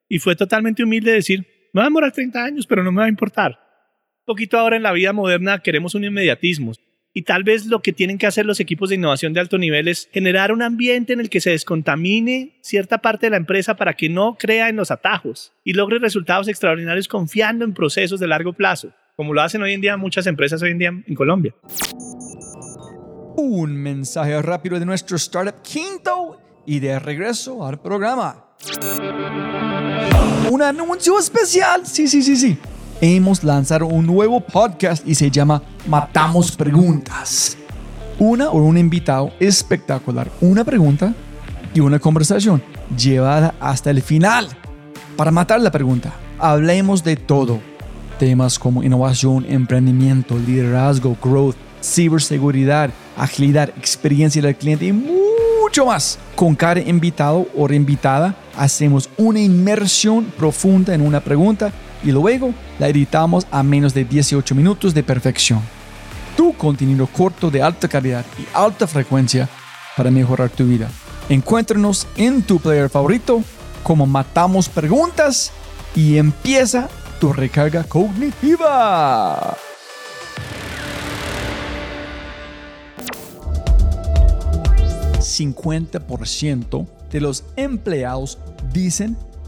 Y fue totalmente humilde decir, me va a demorar 30 años, pero no me va a importar. Un poquito ahora en la vida moderna queremos un inmediatismo. Y tal vez lo que tienen que hacer los equipos de innovación de alto nivel es generar un ambiente en el que se descontamine cierta parte de la empresa para que no crea en los atajos y logre resultados extraordinarios confiando en procesos de largo plazo, como lo hacen hoy en día muchas empresas hoy en día en Colombia.
Un mensaje rápido de nuestro startup quinto y de regreso al programa. Un anuncio especial. Sí, sí, sí, sí hemos lanzado un nuevo podcast y se llama Matamos Preguntas. Una o un invitado espectacular, una pregunta y una conversación llevada hasta el final. Para matar la pregunta, hablemos de todo. Temas como innovación, emprendimiento, liderazgo, growth, ciberseguridad, agilidad, experiencia del cliente y mucho más. Con cada invitado o reinvitada hacemos una inmersión profunda en una pregunta y luego la editamos a menos de 18 minutos de perfección. Tu contenido corto de alta calidad y alta frecuencia para mejorar tu vida. Encuéntranos en tu player favorito como Matamos Preguntas y empieza tu recarga cognitiva. ¿50% de los empleados dicen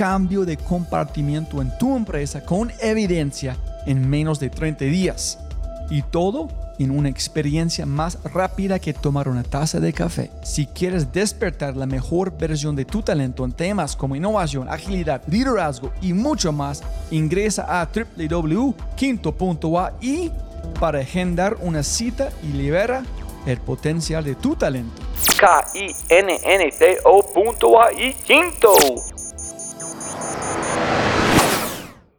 cambio de compartimiento en tu empresa con evidencia en menos de 30 días. Y todo en una experiencia más rápida que tomar una taza de café. Si quieres despertar la mejor versión de tu talento en temas como innovación, agilidad, liderazgo y mucho más, ingresa a www.quinto.ai para agendar una cita y libera el potencial de tu talento.
K-I-N-N-T-O.ai Quinto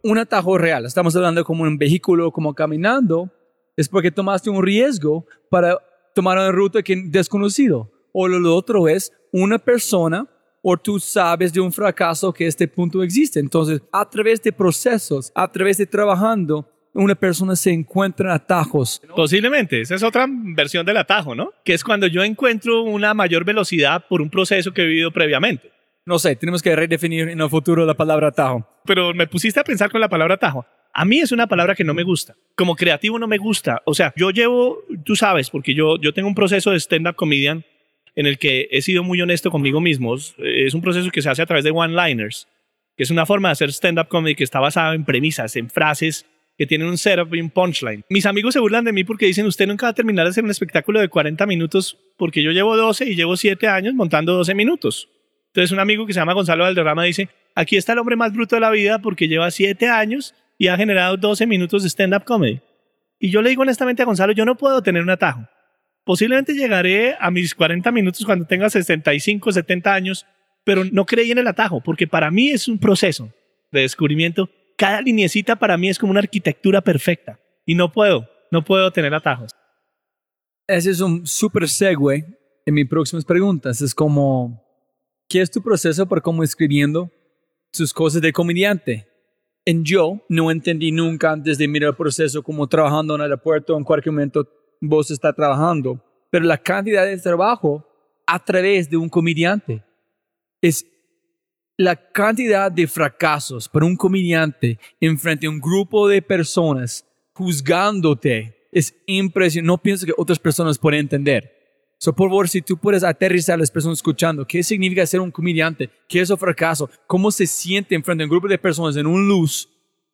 un atajo real. Estamos hablando como un vehículo, como caminando. Es porque tomaste un riesgo para tomar una ruta que desconocido. O lo otro es una persona o tú sabes de un fracaso que este punto existe. Entonces, a través de procesos, a través de trabajando, una persona se encuentra en atajos.
Posiblemente, esa es otra versión del atajo, ¿no? Que es cuando yo encuentro una mayor velocidad por un proceso que he vivido previamente.
No sé, tenemos que redefinir en el futuro la palabra atajo.
Pero me pusiste a pensar con la palabra atajo. A mí es una palabra que no me gusta. Como creativo no me gusta. O sea, yo llevo, tú sabes, porque yo, yo tengo un proceso de stand-up comedian en el que he sido muy honesto conmigo mismo. Es un proceso que se hace a través de one-liners, que es una forma de hacer stand-up comedy que está basada en premisas, en frases que tienen un setup y un punchline. Mis amigos se burlan de mí porque dicen, usted nunca va a terminar de hacer un espectáculo de 40 minutos porque yo llevo 12 y llevo 7 años montando 12 minutos. Entonces un amigo que se llama Gonzalo Valderrama dice, aquí está el hombre más bruto de la vida porque lleva siete años y ha generado 12 minutos de stand-up comedy. Y yo le digo honestamente a Gonzalo, yo no puedo tener un atajo. Posiblemente llegaré a mis 40 minutos cuando tenga 65, 70 años, pero no creí en el atajo, porque para mí es un proceso de descubrimiento. Cada linecita para mí es como una arquitectura perfecta. Y no puedo, no puedo tener atajos.
Ese es un super segue en mis próximas preguntas. Es como ¿Qué es tu proceso por cómo escribiendo sus cosas de comediante? En yo no entendí nunca antes de mirar el proceso como trabajando en el aeropuerto, en cualquier momento vos está trabajando, pero la cantidad de trabajo a través de un comediante es la cantidad de fracasos para un comediante en frente a un grupo de personas juzgándote es impresionante. No pienso que otras personas pueden entender. So, por favor, si tú puedes aterrizar a las personas escuchando, ¿qué significa ser un comediante? ¿Qué es el fracaso? ¿Cómo se siente enfrente de un grupo de personas en un luz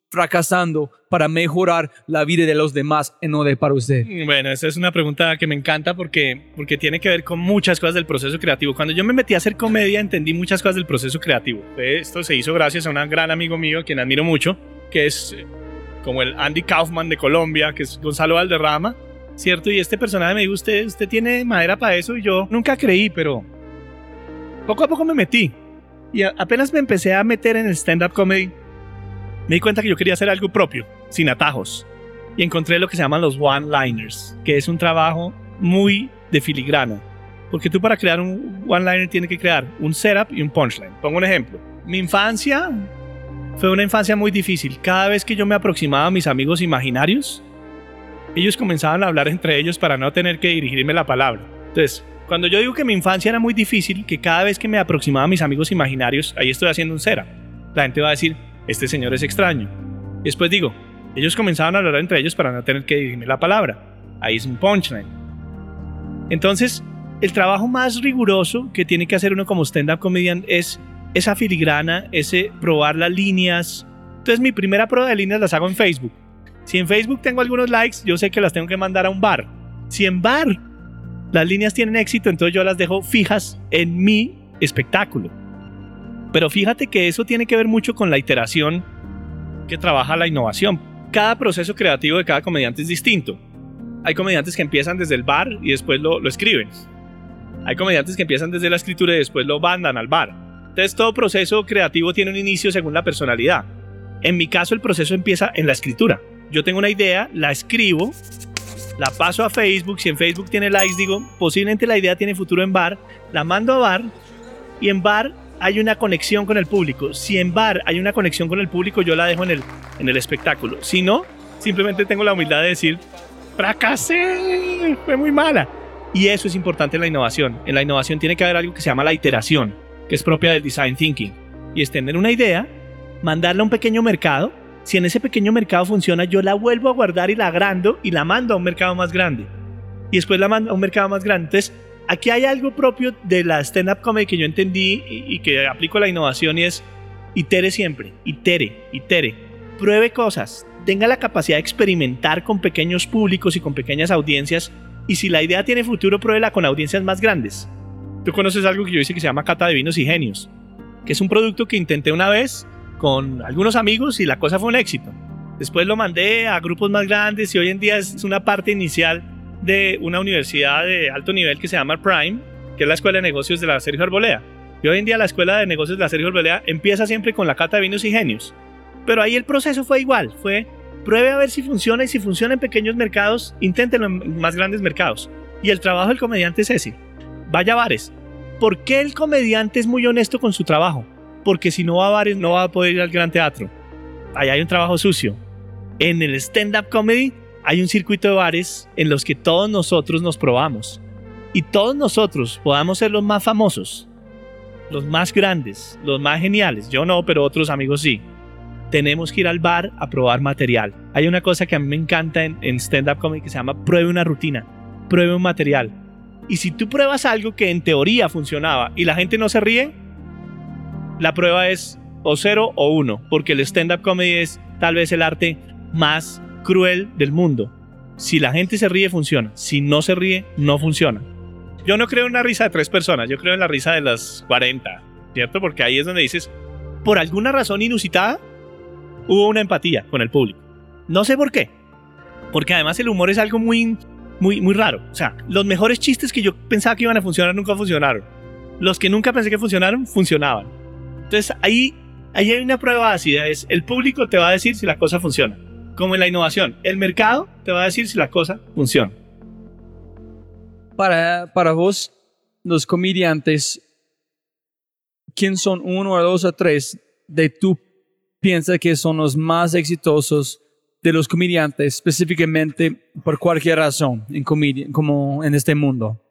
fracasando para mejorar la vida de los demás y no de para usted?
Bueno, esa es una pregunta que me encanta porque, porque tiene que ver con muchas cosas del proceso creativo. Cuando yo me metí a hacer comedia entendí muchas cosas del proceso creativo. Esto se hizo gracias a un gran amigo mío, quien admiro mucho, que es eh, como el Andy Kaufman de Colombia, que es Gonzalo Valderrama, ¿cierto? Y este personaje me dijo, usted, usted tiene madera para eso y yo nunca creí, pero poco a poco me metí. Y apenas me empecé a meter en el stand-up comedy, me di cuenta que yo quería hacer algo propio, sin atajos. Y encontré lo que se llaman los one-liners, que es un trabajo muy de filigrana. Porque tú para crear un one-liner tienes que crear un setup y un punchline. Pongo un ejemplo. Mi infancia fue una infancia muy difícil. Cada vez que yo me aproximaba a mis amigos imaginarios, ellos comenzaban a hablar entre ellos para no tener que dirigirme la palabra. Entonces, cuando yo digo que mi infancia era muy difícil, que cada vez que me aproximaba a mis amigos imaginarios, ahí estoy haciendo un setup. La gente va a decir, este señor es extraño. Y después digo, ellos comenzaban a hablar entre ellos para no tener que dirigirme la palabra. Ahí es un punchline. Entonces, el trabajo más riguroso que tiene que hacer uno como stand-up comedian es esa filigrana, ese probar las líneas. Entonces, mi primera prueba de líneas las hago en Facebook. Si en Facebook tengo algunos likes, yo sé que las tengo que mandar a un bar. Si en bar las líneas tienen éxito, entonces yo las dejo fijas en mi espectáculo. Pero fíjate que eso tiene que ver mucho con la iteración que trabaja la innovación. Cada proceso creativo de cada comediante es distinto. Hay comediantes que empiezan desde el bar y después lo, escriben. Hay comediantes que empiezan desde la escritura y después lo mandan al bar. Entonces todo proceso creativo tiene un inicio según la personalidad. En mi caso el proceso empieza en la escritura. Yo tengo una idea, la escribo, la paso a Facebook, si en Facebook tiene likes digo, posiblemente la idea tiene futuro en bar, la mando a bar y en bar hay una conexión con el público. Si en bar hay una conexión con el público, yo la dejo en el, en el espectáculo. Si no, simplemente tengo la humildad de decir, fracasé, fue muy mala. Y eso es importante en la innovación. En la innovación tiene que haber algo que se llama la iteración, que es propia del design thinking. Y es tener una idea, mandarla a un pequeño mercado. Si en ese pequeño mercado funciona, yo la vuelvo a guardar y la agrando y la mando a un mercado más grande. Y después la mando a un mercado más grande. Entonces, aquí hay algo propio de la stand-up comedy que yo entendí y, que aplico a la innovación y es itere siempre, itere, itere, pruebe cosas, tenga la capacidad de experimentar con pequeños públicos y con pequeñas audiencias y si la idea tiene futuro, pruébela con audiencias más grandes. Tú conoces algo que yo hice que se llama Cata de Vinos y Genios, que es un producto que intenté una vez con algunos amigos y la cosa fue un éxito. Después lo mandé a grupos más grandes y hoy en día es una parte inicial de una universidad de alto nivel que se llama Prime, que es la Escuela de Negocios de la Sergio Arbolea. Y hoy en día la Escuela de Negocios de la Sergio Arbolea empieza siempre con la cata de vinos y genios. Pero ahí el proceso fue igual, fue pruebe a ver si funciona y si funciona en pequeños mercados, inténtenlo en más grandes mercados. Y el trabajo del comediante es ese. Vaya bares. ¿Por qué el comediante es muy honesto con su trabajo? Porque si no va a bares no va a poder ir al gran teatro. Ahí hay un trabajo sucio. En el stand-up comedy hay un circuito de bares en los que todos nosotros nos probamos. Y todos nosotros podamos ser los más famosos, los más grandes, los más geniales. Yo no, pero otros amigos sí. Tenemos que ir al bar a probar material. Hay una cosa que a mí me encanta en, stand-up comedy que se llama pruebe una rutina, pruebe un material. Y si tú pruebas algo que en teoría funcionaba y la gente no se ríe, la prueba es o cero o uno, porque el stand-up comedy es tal vez el arte más cruel del mundo. Si la gente se ríe, funciona. Si no se ríe, no funciona. Yo no creo en una risa de tres personas, yo creo en la risa de las 40, ¿cierto? Porque ahí es donde dices, por alguna razón inusitada, hubo una empatía con el público. No sé por qué. Porque además el humor es algo muy, muy, muy raro. O sea, los mejores chistes que yo pensaba que iban a funcionar nunca funcionaron. Los que nunca pensé que funcionaron, funcionaban. Entonces ahí, ahí hay una prueba ácida. Es el público te va a decir si la cosa funciona como en la innovación. El mercado te va a decir si la cosa funciona.
Para, para vos, los comediantes, ¿quién son uno o dos o tres de tú piensas que son los más exitosos de los comediantes, específicamente por cualquier razón, en comedia, como en este mundo?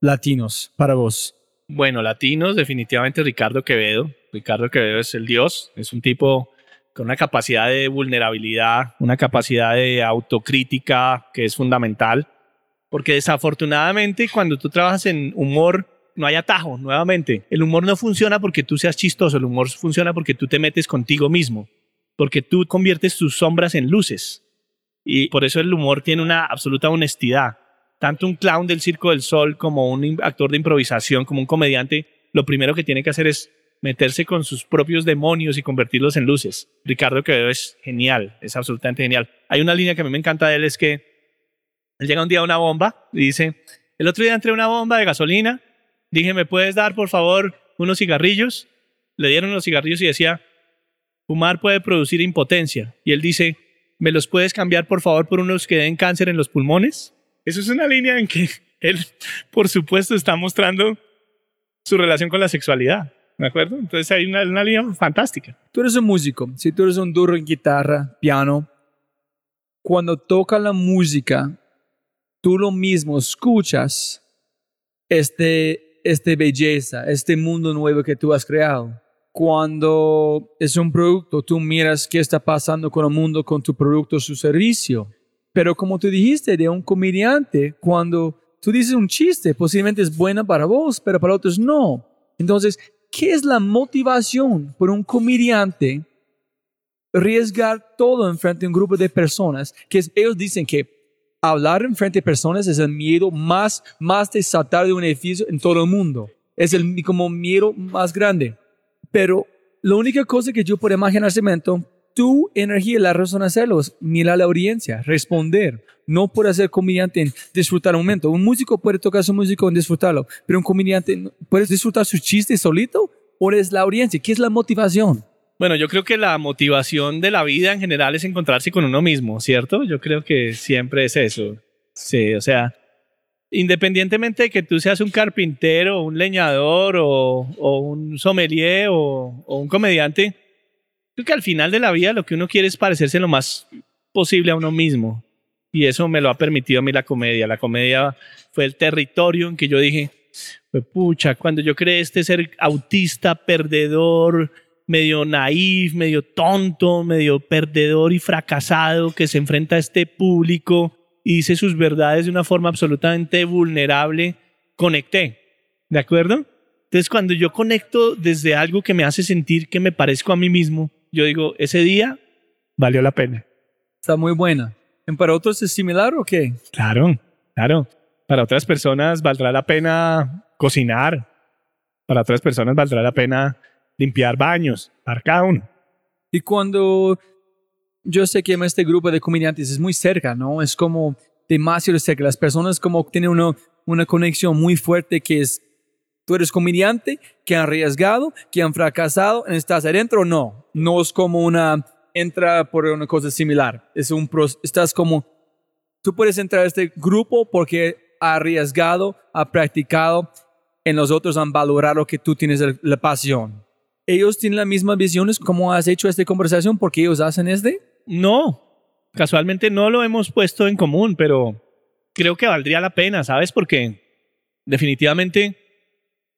Latinos, para vos.
Bueno, latinos, definitivamente Ricardo Quevedo. Ricardo Quevedo es el dios, es un tipo con una capacidad de vulnerabilidad, una capacidad de autocrítica que es fundamental, porque desafortunadamente cuando tú trabajas en humor no hay atajo, nuevamente. El humor no funciona porque tú seas chistoso, el humor funciona porque tú te metes contigo mismo. porque tú conviertes tus sombras en luces. Y por eso el humor tiene una absoluta honestidad. Tanto un clown del Circo del Sol como un actor de improvisación, como un comediante, lo primero que tiene que hacer es meterse con sus propios demonios y convertirlos en luces. Ricardo Quevedo es genial, es absolutamente genial. Hay una línea que a mí me encanta de él, es que él llega un día a una bomba y dice, el otro día entré a una bomba de gasolina, dije, ¿me puedes dar por favor unos cigarrillos? Le dieron los cigarrillos y decía, fumar puede producir impotencia. Y él dice, ¿me los puedes cambiar por favor por unos que den cáncer en los pulmones? Eso es una línea en que él, por supuesto, está mostrando su relación con la sexualidad. ¿De acuerdo? Entonces hay una, una línea fantástica.
Tú eres un músico, si tú eres un duro en guitarra, piano, cuando toca la música, tú lo mismo escuchas este, este belleza, este mundo nuevo que tú has creado. Cuando es un producto, tú miras qué está pasando con el mundo, con tu producto, su servicio. Pero como tú dijiste de un comediante, cuando tú dices un chiste, posiblemente es buena para vos, pero para otros no. Entonces, ¿qué es la motivación por un comediante arriesgar todo en frente a un grupo de personas? Que ellos dicen que hablar en frente a personas es el miedo más, más de saltar de un edificio en todo el mundo. Es el como miedo más grande. Pero la única cosa que yo puedo imaginar, Cemento, tu energía, la razón de hacerlo es mirar a la audiencia, responder. No puede ser comediante disfrutar un momento. Un músico puede tocar su música en disfrutarlo, pero un comediante puede disfrutar su chiste solito o es la audiencia. ¿Qué es la motivación?
Bueno, yo creo que la motivación de la vida en general es encontrarse con uno mismo, ¿cierto? Yo creo que siempre es eso. Sí, o sea, independientemente de que tú seas un carpintero, un leñador o, un sommelier o un comediante, Creo que al final de la vida lo que uno quiere es parecerse lo más posible a uno mismo. Y eso me lo ha permitido a mí la comedia. La comedia fue el territorio en que yo dije, pucha, cuando yo creé este ser autista, perdedor, medio naif, medio tonto, medio perdedor y fracasado que se enfrenta a este público y dice sus verdades de una forma absolutamente vulnerable, conecté. ¿De acuerdo? Entonces, cuando yo conecto desde algo que me hace sentir que me parezco a mí mismo, yo digo, ese día valió la pena.
Está muy buena. ¿Para otros es similar o qué?
Claro, claro. Para otras personas valdrá la pena cocinar. Para otras personas valdrá la pena limpiar baños, para cada uno.
Y cuando yo sé que este grupo de comediantes es muy cerca, ¿no? Es como demasiado cerca. Las personas como tienen una, una conexión muy fuerte que es Tú eres comediante que han arriesgado, que han fracasado, ¿estás adentro no? No es como una, entra por una cosa similar. Es un, estás como, tú puedes entrar a este grupo porque ha arriesgado, ha practicado, en los otros han valorado que tú tienes la pasión. ¿Ellos tienen las mismas visiones como has hecho esta conversación porque ellos hacen este?
No, casualmente no lo hemos puesto en común, pero creo que valdría la pena, ¿sabes? Porque definitivamente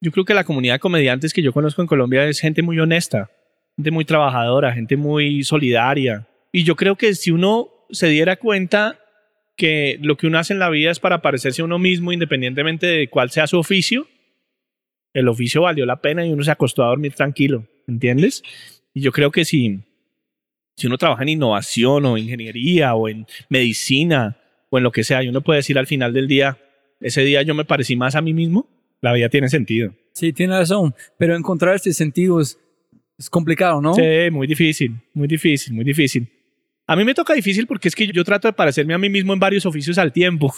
yo creo que la comunidad de comediantes que yo conozco en Colombia es gente muy honesta, gente muy trabajadora, gente muy solidaria. Y yo creo que si uno se diera cuenta que lo que uno hace en la vida es para parecerse a uno mismo, independientemente de cuál sea su oficio, el oficio valió la pena y uno se acostó a dormir tranquilo, ¿entiendes? Y yo creo que si, si uno trabaja en innovación o ingeniería o en medicina o en lo que sea, y uno puede decir al final del día, ese día yo me parecí más a mí mismo, la vida tiene sentido.
Sí, tiene razón, pero encontrar este sentido es, complicado, ¿no?
Sí, muy difícil, muy difícil, muy difícil. A mí me toca difícil porque es que yo trato de parecerme a mí mismo en varios oficios al tiempo.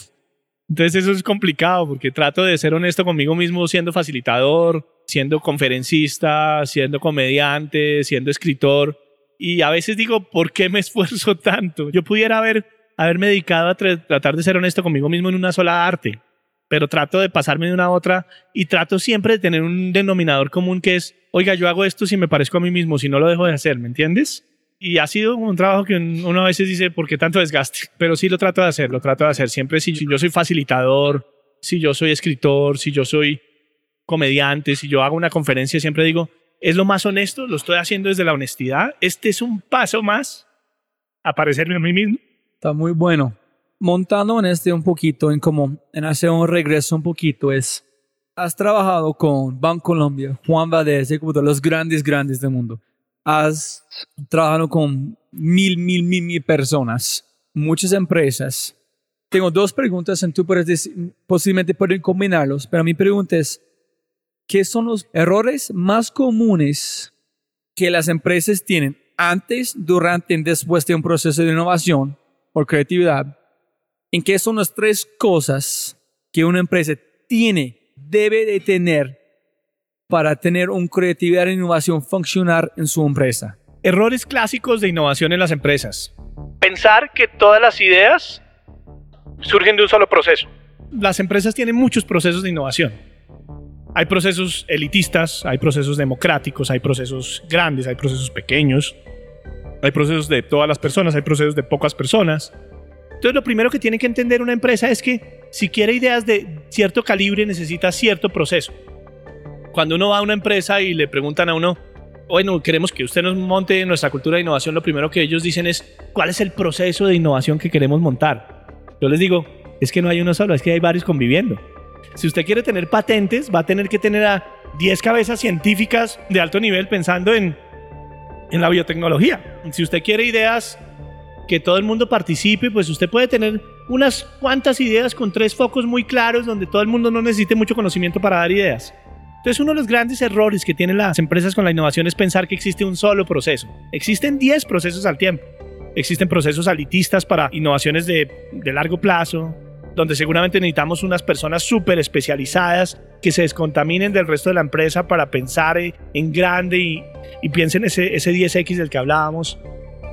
Entonces eso es complicado porque trato de ser honesto conmigo mismo siendo facilitador, siendo conferencista, siendo comediante, siendo escritor. Y a veces digo, ¿por qué me esfuerzo tanto? Yo pudiera haber, haberme dedicado a tratar de ser honesto conmigo mismo en una sola arte pero trato de pasarme de una a otra y trato siempre de tener un denominador común que es, oiga, yo hago esto si me parezco a mí mismo, si no lo dejo de hacer, ¿me entiendes? Y ha sido un trabajo que uno a veces dice, ¿por qué tanto desgaste? Pero sí lo trato de hacer, lo trato de hacer. Siempre si yo soy facilitador, si yo soy escritor, si yo soy comediante, si yo hago una conferencia, siempre digo, es lo más honesto, lo estoy haciendo desde la honestidad. Este es un paso más a parecerme a mí mismo.
Está muy bueno montando en este un poquito, en como en hacer un regreso un poquito, es, has trabajado con Banco Colombia, Juan Valdez, los grandes, grandes del mundo. has trabajado con mil, mil, mil, mil personas, muchas empresas. Tengo dos preguntas, y tú puedes decir, posiblemente pueden combinarlos, pero mi pregunta es, ¿qué son los errores más comunes que las empresas tienen antes, durante y después de un proceso de innovación o creatividad? ¿En qué son las tres cosas que una empresa tiene, debe de tener para tener un creatividad e innovación funcionar en su empresa?
Errores clásicos de innovación en las empresas.
Pensar que todas las ideas surgen de un solo proceso.
Las empresas tienen muchos procesos de innovación. Hay procesos elitistas, hay procesos democráticos, hay procesos grandes, hay procesos pequeños, hay procesos de todas las personas, hay procesos de pocas personas. Entonces lo primero que tiene que entender una empresa es que si quiere ideas de cierto calibre necesita cierto proceso. Cuando uno va a una empresa y le preguntan a uno, bueno, queremos que usted nos monte nuestra cultura de innovación, lo primero que ellos dicen es, ¿cuál es el proceso de innovación que queremos montar? Yo les digo, es que no hay uno solo, es que hay varios conviviendo. Si usted quiere tener patentes, va a tener que tener a 10 cabezas científicas de alto nivel pensando en, en la biotecnología. Si usted quiere ideas que todo el mundo participe, pues usted puede tener unas cuantas ideas con tres focos muy claros donde todo el mundo no necesite mucho conocimiento para dar ideas. Entonces uno de los grandes errores que tienen las empresas con la innovación es pensar que existe un solo proceso. Existen 10 procesos al tiempo. Existen procesos alitistas para innovaciones de, de largo plazo, donde seguramente necesitamos unas personas súper especializadas que se descontaminen del resto de la empresa para pensar en grande y, y piensen ese, ese 10X del que hablábamos.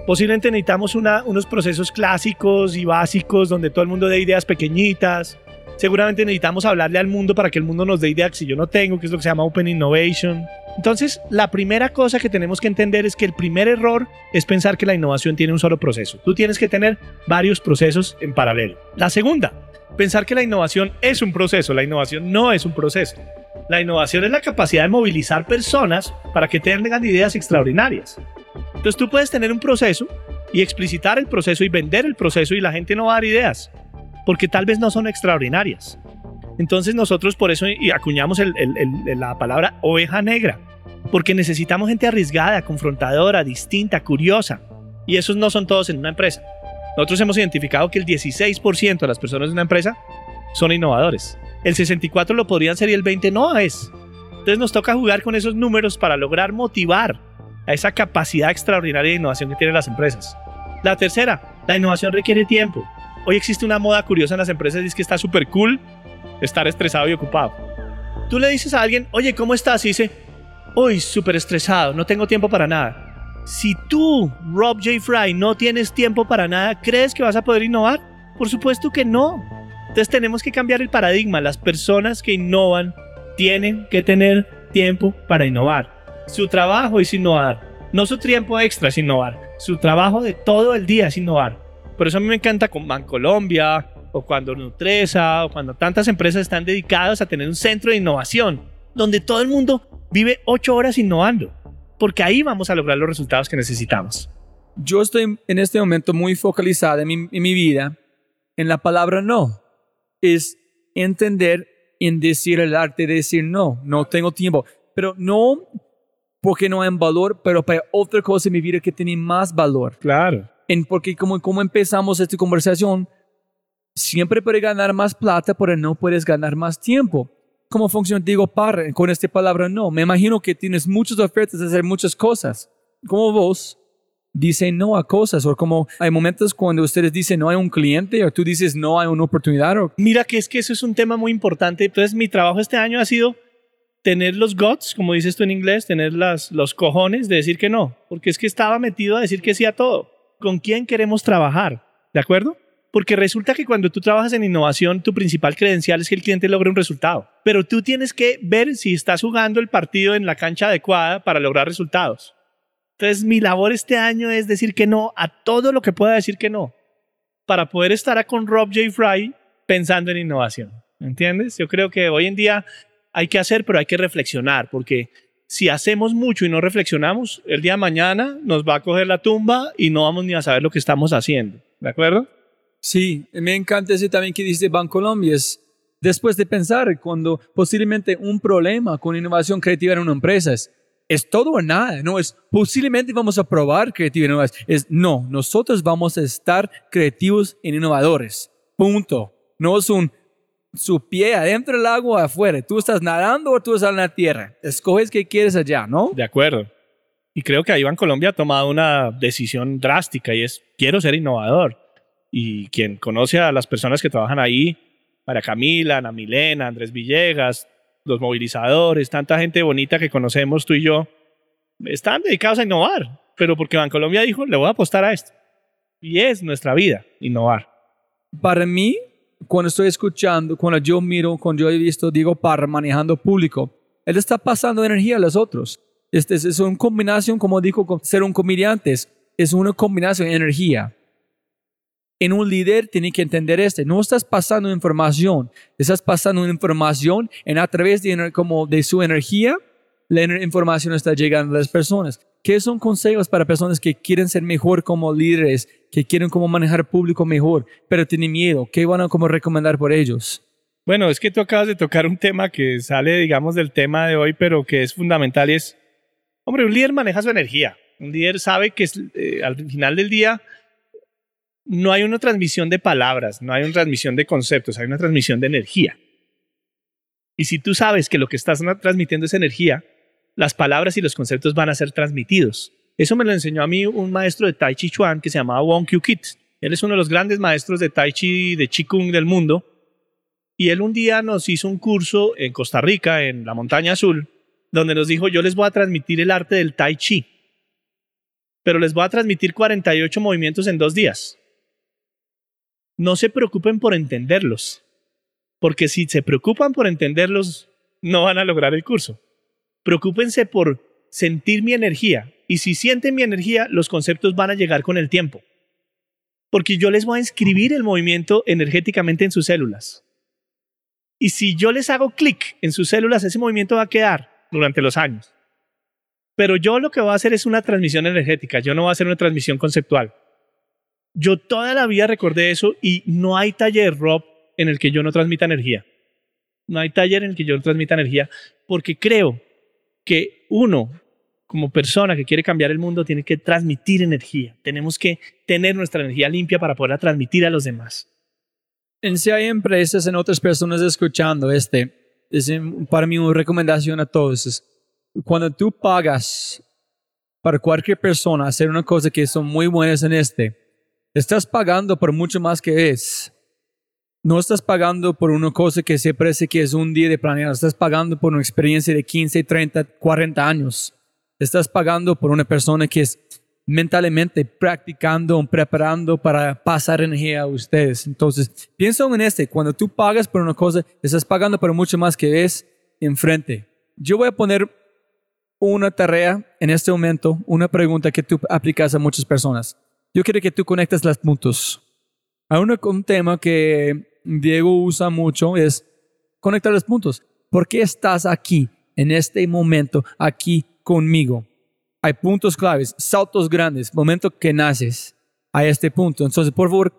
Posiblemente necesitamos unos procesos clásicos y básicos donde todo el mundo dé ideas pequeñitas. Seguramente necesitamos hablarle al mundo para que el mundo nos dé ideas si yo no tengo, que es lo que se llama Open Innovation. Entonces, la primera cosa que tenemos que entender es que el primer error es pensar que la innovación tiene un solo proceso. Tú tienes que tener varios procesos en paralelo. La segunda, pensar que la innovación es un proceso. La innovación no es un proceso. La innovación es la capacidad de movilizar personas para que tengan ideas extraordinarias. Entonces tú puedes tener un proceso y explicitar el proceso y vender el proceso y la gente no va a dar ideas, porque tal vez no son extraordinarias. Entonces nosotros por eso acuñamos la palabra oveja negra, porque necesitamos gente arriesgada, confrontadora, distinta, curiosa. Y esos no son todos en una empresa. Nosotros hemos identificado que el 16% de las personas de una empresa son innovadores. El 64% lo podrían ser y el 20% no es. Entonces nos toca jugar con esos números para lograr motivar a esa capacidad extraordinaria de innovación que tienen las empresas. La tercera, la innovación requiere tiempo. Hoy existe una moda curiosa en las empresas y es que está súper cool estar estresado y ocupado. Tú le dices a alguien, oye, ¿cómo estás? Y dice, hoy súper estresado, no tengo tiempo para nada. Si tú, Rob J. Fry, no tienes tiempo para nada, ¿crees que vas a poder innovar? Por supuesto que no. Entonces tenemos que cambiar el paradigma. Las personas que innovan tienen que tener tiempo para innovar. Su trabajo es innovar. No su tiempo extra es innovar. Su trabajo de todo el día es innovar. Por eso a mí me encanta con Bancolombia, o cuando Nutresa, o cuando tantas empresas están dedicadas a tener un centro de innovación, donde todo el mundo vive ocho horas innovando, porque ahí vamos a lograr los resultados que necesitamos.
Yo estoy en este momento muy focalizada en mi, en mi vida en la palabra no. Es entender en decir el arte de decir no, no tengo tiempo, pero no porque no hay valor, pero para otra cosa en mi vida que tiene más valor.
Claro.
En, porque como, como empezamos esta conversación, siempre puedes ganar más plata, pero no puedes ganar más tiempo. ¿Cómo funciona Diego Parra con esta palabra no? Me imagino que tienes muchas ofertas de hacer muchas cosas. ¿Cómo vos dices no a cosas? O como hay momentos cuando ustedes dicen no hay un cliente o tú dices no hay una oportunidad.
Mira que es que eso es un tema muy importante. Entonces mi trabajo este año ha sido tener los guts, como dices tú en inglés, tener las, los cojones de decir que no. Porque es que estaba metido a decir que sí a todo. ¿Con quién queremos trabajar? ¿De acuerdo? Porque resulta que cuando tú trabajas en innovación, tu principal credencial es que el cliente logre un resultado. Pero tú tienes que ver si estás jugando el partido en la cancha adecuada para lograr resultados. Entonces, mi labor este año es decir que no a todo lo que pueda decir que no, para poder estar con Rob J. Fry pensando en innovación. ¿Entiendes? Yo creo que hoy en día hay que hacer, pero hay que reflexionar, porque si hacemos mucho y no reflexionamos, el día de mañana nos va a coger la tumba y no vamos ni a saber lo que estamos haciendo. ¿De acuerdo?
Sí, me encanta ese también que dice Bancolombia, es después de pensar cuando posiblemente un problema con innovación creativa en una empresa es es todo o nada, no es posiblemente vamos a probar creatividad innovadores. Es no, nosotros vamos a estar creativos e innovadores. Punto. No es un su pie adentro del agua afuera. Tú estás nadando o tú estás en la tierra. Escoges qué quieres allá, ¿no?
De acuerdo. Y creo que Iván Colombia ha tomado una decisión drástica y es quiero ser innovador. Y quien conoce a las personas que trabajan ahí, para Camila, Ana Milena, Andrés Villegas, los movilizadores, tanta gente bonita que conocemos tú y yo, están dedicados a innovar, pero porque Bancolombia dijo, le voy a apostar a esto. Y es nuestra vida, innovar.
Para mí, cuando estoy escuchando, cuando yo miro, cuando yo he visto Diego Parra manejando público, él está pasando energía a los otros. Este es una combinación, como dijo, ser un comediante, es una combinación de energía en un líder tiene que entender esto. No estás pasando información, estás pasando información en a través de, como de su energía, la información está llegando a las personas. ¿Qué son consejos para personas que quieren ser mejor como líderes, que quieren como manejar público mejor, pero tienen miedo? ¿Qué van a como recomendar por ellos?
Bueno, es que tú acabas de tocar un tema que sale, digamos, del tema de hoy, pero que es fundamental y es, hombre, un líder maneja su energía. Un líder sabe que eh, al final del día no hay una transmisión de palabras, no hay una transmisión de conceptos, hay una transmisión de energía. Y si tú sabes que lo que estás transmitiendo es energía, las palabras y los conceptos van a ser transmitidos. Eso me lo enseñó a mí un maestro de Tai Chi Chuan que se llamaba Wong Kyu Kit. Él es uno de los grandes maestros de Tai Chi, de Qigong del mundo. Y él un día nos hizo un curso en Costa Rica, en la Montaña Azul, donde nos dijo, yo les voy a transmitir el arte del Tai Chi, pero les voy a transmitir 48 movimientos en dos días no se preocupen por entenderlos, porque si se preocupan por entenderlos, no van a lograr el curso. Preocúpense por sentir mi energía, y si sienten mi energía, los conceptos van a llegar con el tiempo, porque yo les voy a inscribir el movimiento energéticamente en sus células. Y si yo les hago clic en sus células, ese movimiento va a quedar durante los años. Pero yo lo que voy a hacer es una transmisión energética, yo no voy a hacer una transmisión conceptual. Yo toda la vida recordé eso y no hay taller, Rob, en el que yo no transmita energía. No hay taller en el que yo no transmita energía porque creo que uno, como persona que quiere cambiar el mundo, tiene que transmitir energía. Tenemos que tener nuestra energía limpia para poderla transmitir a los demás.
En si hay empresas, en otras personas escuchando este, es para mí una recomendación a todos. cuando tú pagas para cualquier persona hacer una cosa que son muy buenas en este, Estás pagando por mucho más que es. No estás pagando por una cosa que se parece que es un día de planear. Estás pagando por una experiencia de 15, 30, 40 años. Estás pagando por una persona que es mentalmente practicando, preparando para pasar energía a ustedes. Entonces, piensa en este. Cuando tú pagas por una cosa, estás pagando por mucho más que es enfrente. Yo voy a poner una tarea en este momento, una pregunta que tú aplicas a muchas personas yo quiero que tú conectes los puntos. Hay un, tema que Diego usa mucho, es conectar los puntos. ¿Por qué estás aquí, en este momento, aquí conmigo? Hay puntos claves, saltos grandes, momento que naces a este punto. Entonces, por favor,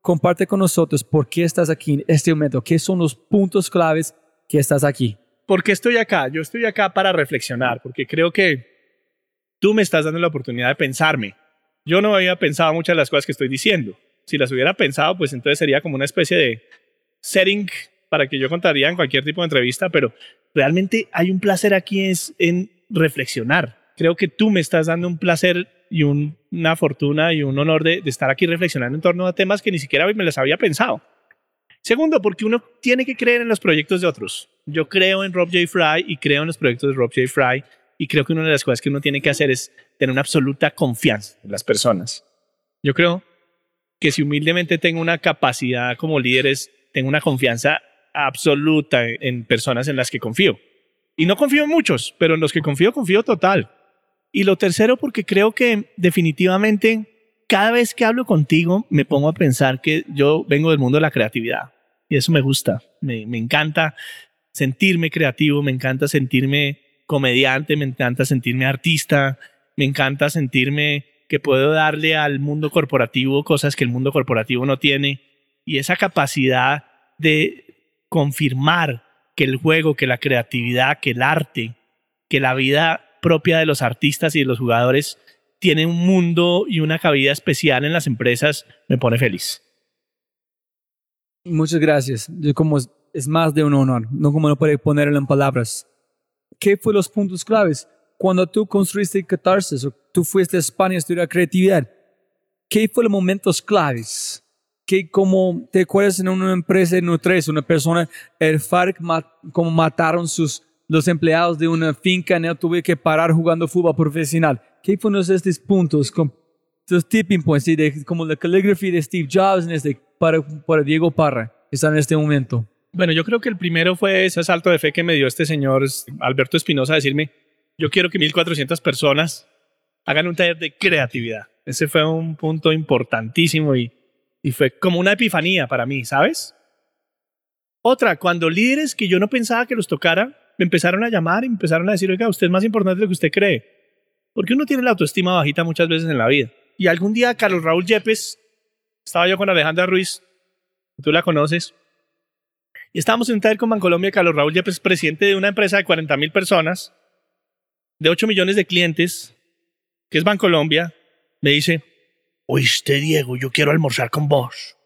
comparte con nosotros por qué estás aquí en este momento, qué son los puntos claves que estás aquí.
¿Por qué estoy acá? Yo estoy acá para reflexionar, porque creo que tú me estás dando la oportunidad de pensarme yo no había pensado muchas de las cosas que estoy diciendo. Si las hubiera pensado, pues entonces sería como una especie de setting para que yo contaría en cualquier tipo de entrevista, pero realmente hay un placer aquí es en reflexionar. Creo que tú me estás dando un placer y una fortuna y un honor de, estar aquí reflexionando en torno a temas que ni siquiera me las había pensado. Segundo, porque uno tiene que creer en los proyectos de otros. Yo creo en Rob J. Fry y creo en los proyectos de Rob J. Fry y creo que una de las cosas que uno tiene que hacer es tener una absoluta confianza en las personas. Yo creo que si humildemente tengo una capacidad como líderes, tengo una confianza absoluta en personas en las que confío. Y no confío en muchos, pero en los que confío, confío total. Y lo tercero, porque creo que definitivamente cada vez que hablo contigo me pongo a pensar que yo vengo del mundo de la creatividad. Y eso me gusta. Me, me encanta sentirme creativo, me encanta sentirme comediante, me encanta sentirme artista, me encanta sentirme que puedo darle al mundo corporativo cosas que el mundo corporativo no tiene y esa capacidad de confirmar que el juego, que la creatividad, que el arte, que la vida propia de los artistas y de los jugadores tiene un mundo y una cabida especial en las empresas, me pone feliz.
Muchas gracias. Yo como es, más de un honor, no como no puede ponerlo en palabras. ¿Qué fue los puntos claves? Cuando tú construiste Catarsis o tú fuiste a España a estudiar creatividad, ¿qué fue los momentos claves? ¿Qué, como te acuerdas en una empresa en tres, una persona, el FARC, como mataron sus, los empleados de una finca, no tuve que parar jugando fútbol profesional. ¿Qué fueron estos puntos? Con, tipping points, ¿sí? de, como la calligraphy de Steve Jobs en este, para, para Diego Parra, que está en este momento.
Bueno, yo creo que el primero fue ese salto de fe que me dio este señor Alberto Espinosa a decirme, yo quiero que 1.400 personas hagan un taller de creatividad. Ese fue un punto importantísimo y, y fue como una epifanía para mí, ¿sabes? Otra, cuando líderes que yo no pensaba que los tocara, me empezaron a llamar y me empezaron a decir, oiga, usted es más importante de lo que usted cree. Porque uno tiene la autoestima bajita muchas veces en la vida. Y algún día Carlos Raúl Yepes, estaba yo con Alejandra Ruiz, tú la conoces, y estábamos en un taller con Bancolombia, Carlos Raúl Yepes, presidente de una empresa de 40 mil personas, de 8 millones de clientes, que es Bancolombia, me dice, oíste Diego, yo quiero almorzar con vos.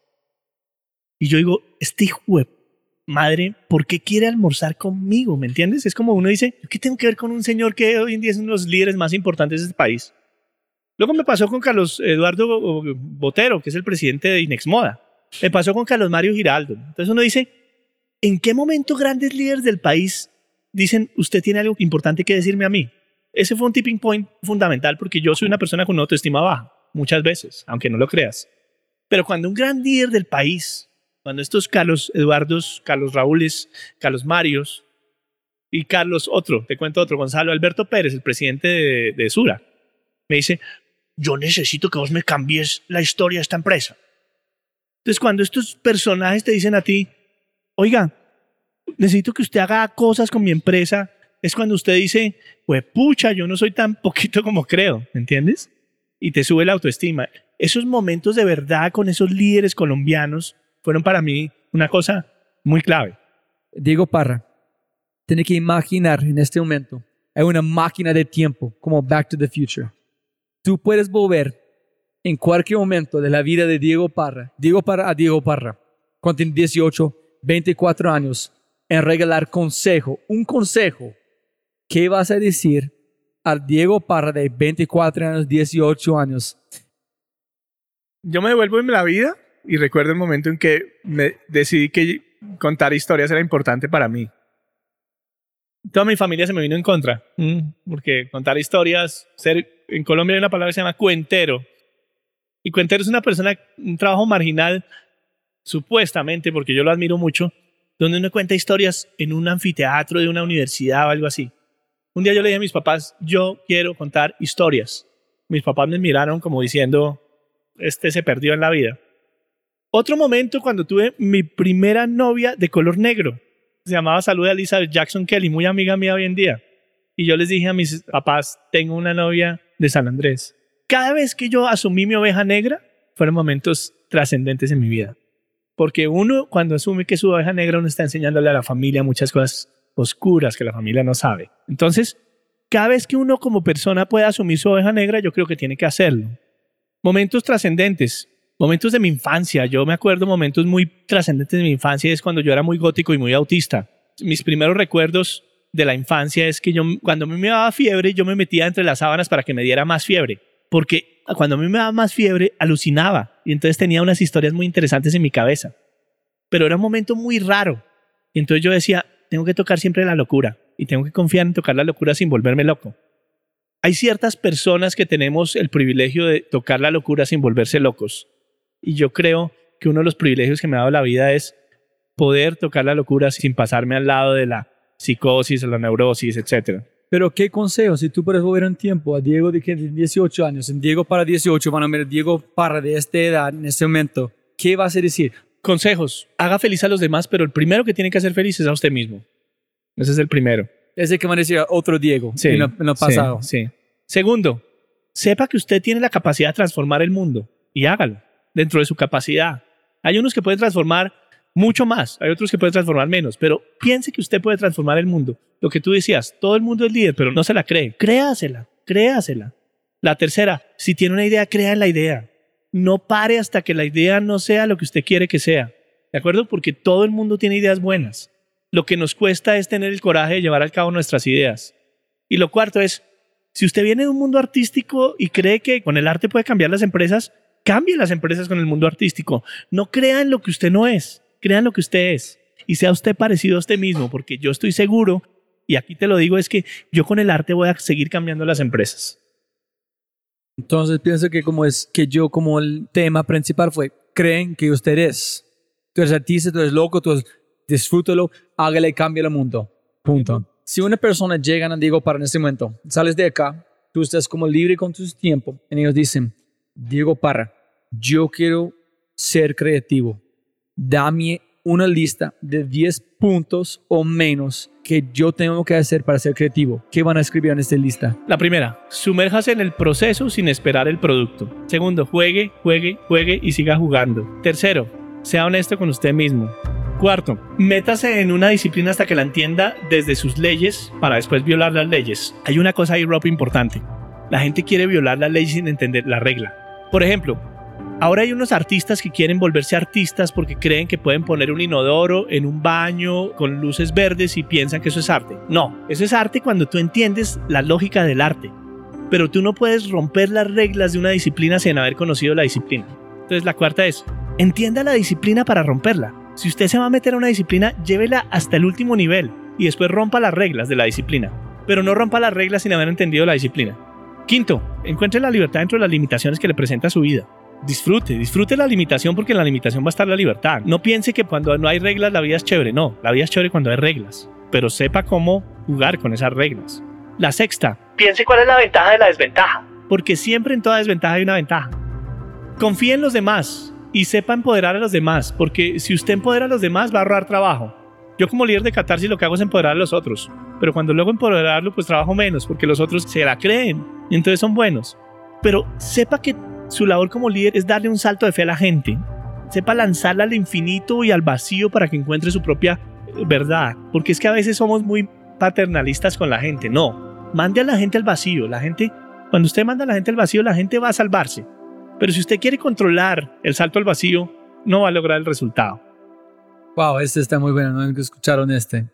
Y yo digo, este hijo de madre, ¿por qué quiere almorzar conmigo? ¿Me entiendes? Es como uno dice, ¿qué tengo que ver con un señor que hoy en día es uno de los líderes más importantes de este país? Luego me pasó con Carlos Eduardo Botero, que es el presidente de Inexmoda. Me pasó con Carlos Mario Giraldo. Entonces uno dice, ¿en qué momento grandes líderes del país dicen, usted tiene algo importante que decirme a mí? Ese fue un tipping point fundamental porque yo soy una persona con una autoestima baja, muchas veces, aunque no lo creas. Pero cuando un gran líder del país, cuando estos Carlos Eduardos, Carlos Raúles, Carlos Marios y Carlos otro, te cuento otro, Gonzalo Alberto Pérez, el presidente de, de Sura, me dice, yo necesito que vos me cambies la historia de esta empresa. Entonces, cuando estos personajes te dicen a ti, oiga, necesito que usted haga cosas con mi empresa, es cuando usted dice, pues pucha, yo no soy tan poquito como creo, ¿entiendes? Y te sube la autoestima. Esos momentos de verdad con esos líderes colombianos fueron para mí una cosa muy clave.
Diego Parra, tiene que imaginar en este momento, hay una máquina de tiempo como Back to the Future. Tú puedes volver en cualquier momento de la vida de Diego Parra, Diego Parra a Diego Parra, cuando tiene 18, 24 años, en regalar consejo, un consejo. ¿Qué vas a decir al Diego Parra de 24 años, 18 años?
Yo me devuelvo en la vida y recuerdo el momento en que me decidí que contar historias era importante para mí. Toda mi familia se me vino en contra, porque contar historias, ser, en Colombia hay una palabra que se llama cuentero. Y cuentero es una persona, un trabajo marginal, supuestamente, porque yo lo admiro mucho, donde uno cuenta historias en un anfiteatro de una universidad o algo así. Un día yo le dije a mis papás, yo quiero contar historias. Mis papás me miraron como diciendo, este se perdió en la vida. Otro momento cuando tuve mi primera novia de color negro. Se llamaba Salud Elizabeth Jackson Kelly, muy amiga mía hoy en día. Y yo les dije a mis papás, tengo una novia de San Andrés. Cada vez que yo asumí mi oveja negra, fueron momentos trascendentes en mi vida. Porque uno, cuando asume que su oveja negra, uno está enseñándole a la familia muchas cosas oscuras que la familia no sabe. Entonces, cada vez que uno como persona puede asumir su oveja negra, yo creo que tiene que hacerlo. Momentos trascendentes, momentos de mi infancia. Yo me acuerdo momentos muy trascendentes de mi infancia, es cuando yo era muy gótico y muy autista. Mis primeros recuerdos de la infancia es que yo, cuando a mí me daba fiebre, yo me metía entre las sábanas para que me diera más fiebre. Porque cuando a mí me daba más fiebre, alucinaba. Y entonces tenía unas historias muy interesantes en mi cabeza. Pero era un momento muy raro. Y entonces yo decía, tengo que tocar siempre la locura. Y tengo que confiar en tocar la locura sin volverme loco. Hay ciertas personas que tenemos el privilegio de tocar la locura sin volverse locos. Y yo creo que uno de los privilegios que me ha dado la vida es poder tocar la locura sin pasarme al lado de la psicosis, la neurosis, etc.
Pero qué consejo, si tú puedes volver en tiempo a Diego de 18 años, en Diego para 18, van a ver Diego para de esta edad en este momento, ¿qué vas a decir?
Consejos, haga feliz a los demás, pero el primero que tiene que hacer feliz es a usted mismo. Ese es el primero.
Ese que van a decir otro Diego
sí,
en, lo, en lo pasado.
Sí, sí. Segundo, sepa que usted tiene la capacidad de transformar el mundo y hágalo dentro de su capacidad. Hay unos que pueden transformar mucho más. Hay otros que pueden transformar menos, pero piense que usted puede transformar el mundo. Lo que tú decías, todo el mundo es líder, pero no se la cree. Créasela, créasela. La tercera, si tiene una idea, crea en la idea. No pare hasta que la idea no sea lo que usted quiere que sea. ¿De acuerdo? Porque todo el mundo tiene ideas buenas. Lo que nos cuesta es tener el coraje de llevar a cabo nuestras ideas. Y lo cuarto es, si usted viene de un mundo artístico y cree que con el arte puede cambiar las empresas, cambie las empresas con el mundo artístico. No crea en lo que usted no es, crea lo que usted es. Y sea usted parecido a usted mismo, porque yo estoy seguro, y aquí te lo digo, es que yo con el arte voy a seguir cambiando las empresas.
Entonces pienso que como es que yo como el tema principal fue, creen que usted es. Tú eres artista, tú eres loco, tú disfrútalo, hágale, cambie el mundo. Punto. Si una persona llega a Diego para en este momento, sales de acá, tú estás como libre con tu tiempo, y ellos dicen, Diego Parra, yo quiero ser creativo. Dame una lista de 10 puntos o menos que yo tengo que hacer para ser creativo. ¿Qué van a escribir en esta lista?
La primera, sumérjase en el proceso sin esperar el producto. Segundo, juegue, juegue, juegue y siga jugando. Tercero, sea honesto con usted mismo. Cuarto, métase en una disciplina hasta que la entienda desde sus leyes para después violar las leyes. Hay una cosa ahí, Rob, importante. La gente quiere violar la ley sin entender la regla. Por ejemplo, Ahora hay unos artistas que quieren volverse artistas porque creen que pueden poner un inodoro en un baño con luces verdes y piensan que eso es arte. No, eso es arte cuando tú entiendes la lógica del arte. Pero tú no puedes romper las reglas de una disciplina sin haber conocido la disciplina. Entonces la cuarta es, entienda la disciplina para romperla. Si usted se va a meter a una disciplina, llévela hasta el último nivel y después rompa las reglas de la disciplina. Pero no rompa las reglas sin haber entendido la disciplina. Quinto, encuentre la libertad dentro de las limitaciones que le presenta su vida disfrute, disfrute la limitación porque en la limitación va a estar la libertad. No piense que cuando no hay reglas la vida es chévere, no, la vida es chévere cuando hay reglas, pero sepa cómo jugar con esas reglas. La sexta,
piense cuál es la ventaja de la desventaja.
Porque siempre en toda desventaja hay una ventaja. Confíe en los demás y sepa empoderar a los demás, porque si usted empodera a los demás va a ahorrar trabajo. Yo como líder de Catarsis lo que hago es empoderar a los otros, pero cuando luego empoderarlo pues trabajo menos, porque los otros se la creen y entonces son buenos. Pero sepa que su labor como líder es darle un salto de fe a la gente. Sepa lanzarla al infinito y al vacío para que encuentre su propia verdad. Porque es que a veces somos muy paternalistas con la gente. No, mande a la gente al vacío. La gente, cuando usted manda a la gente al vacío, la gente va a salvarse. Pero si usted quiere controlar el salto al vacío, no va a lograr el resultado.
Wow, este está muy bueno. No escucharon este.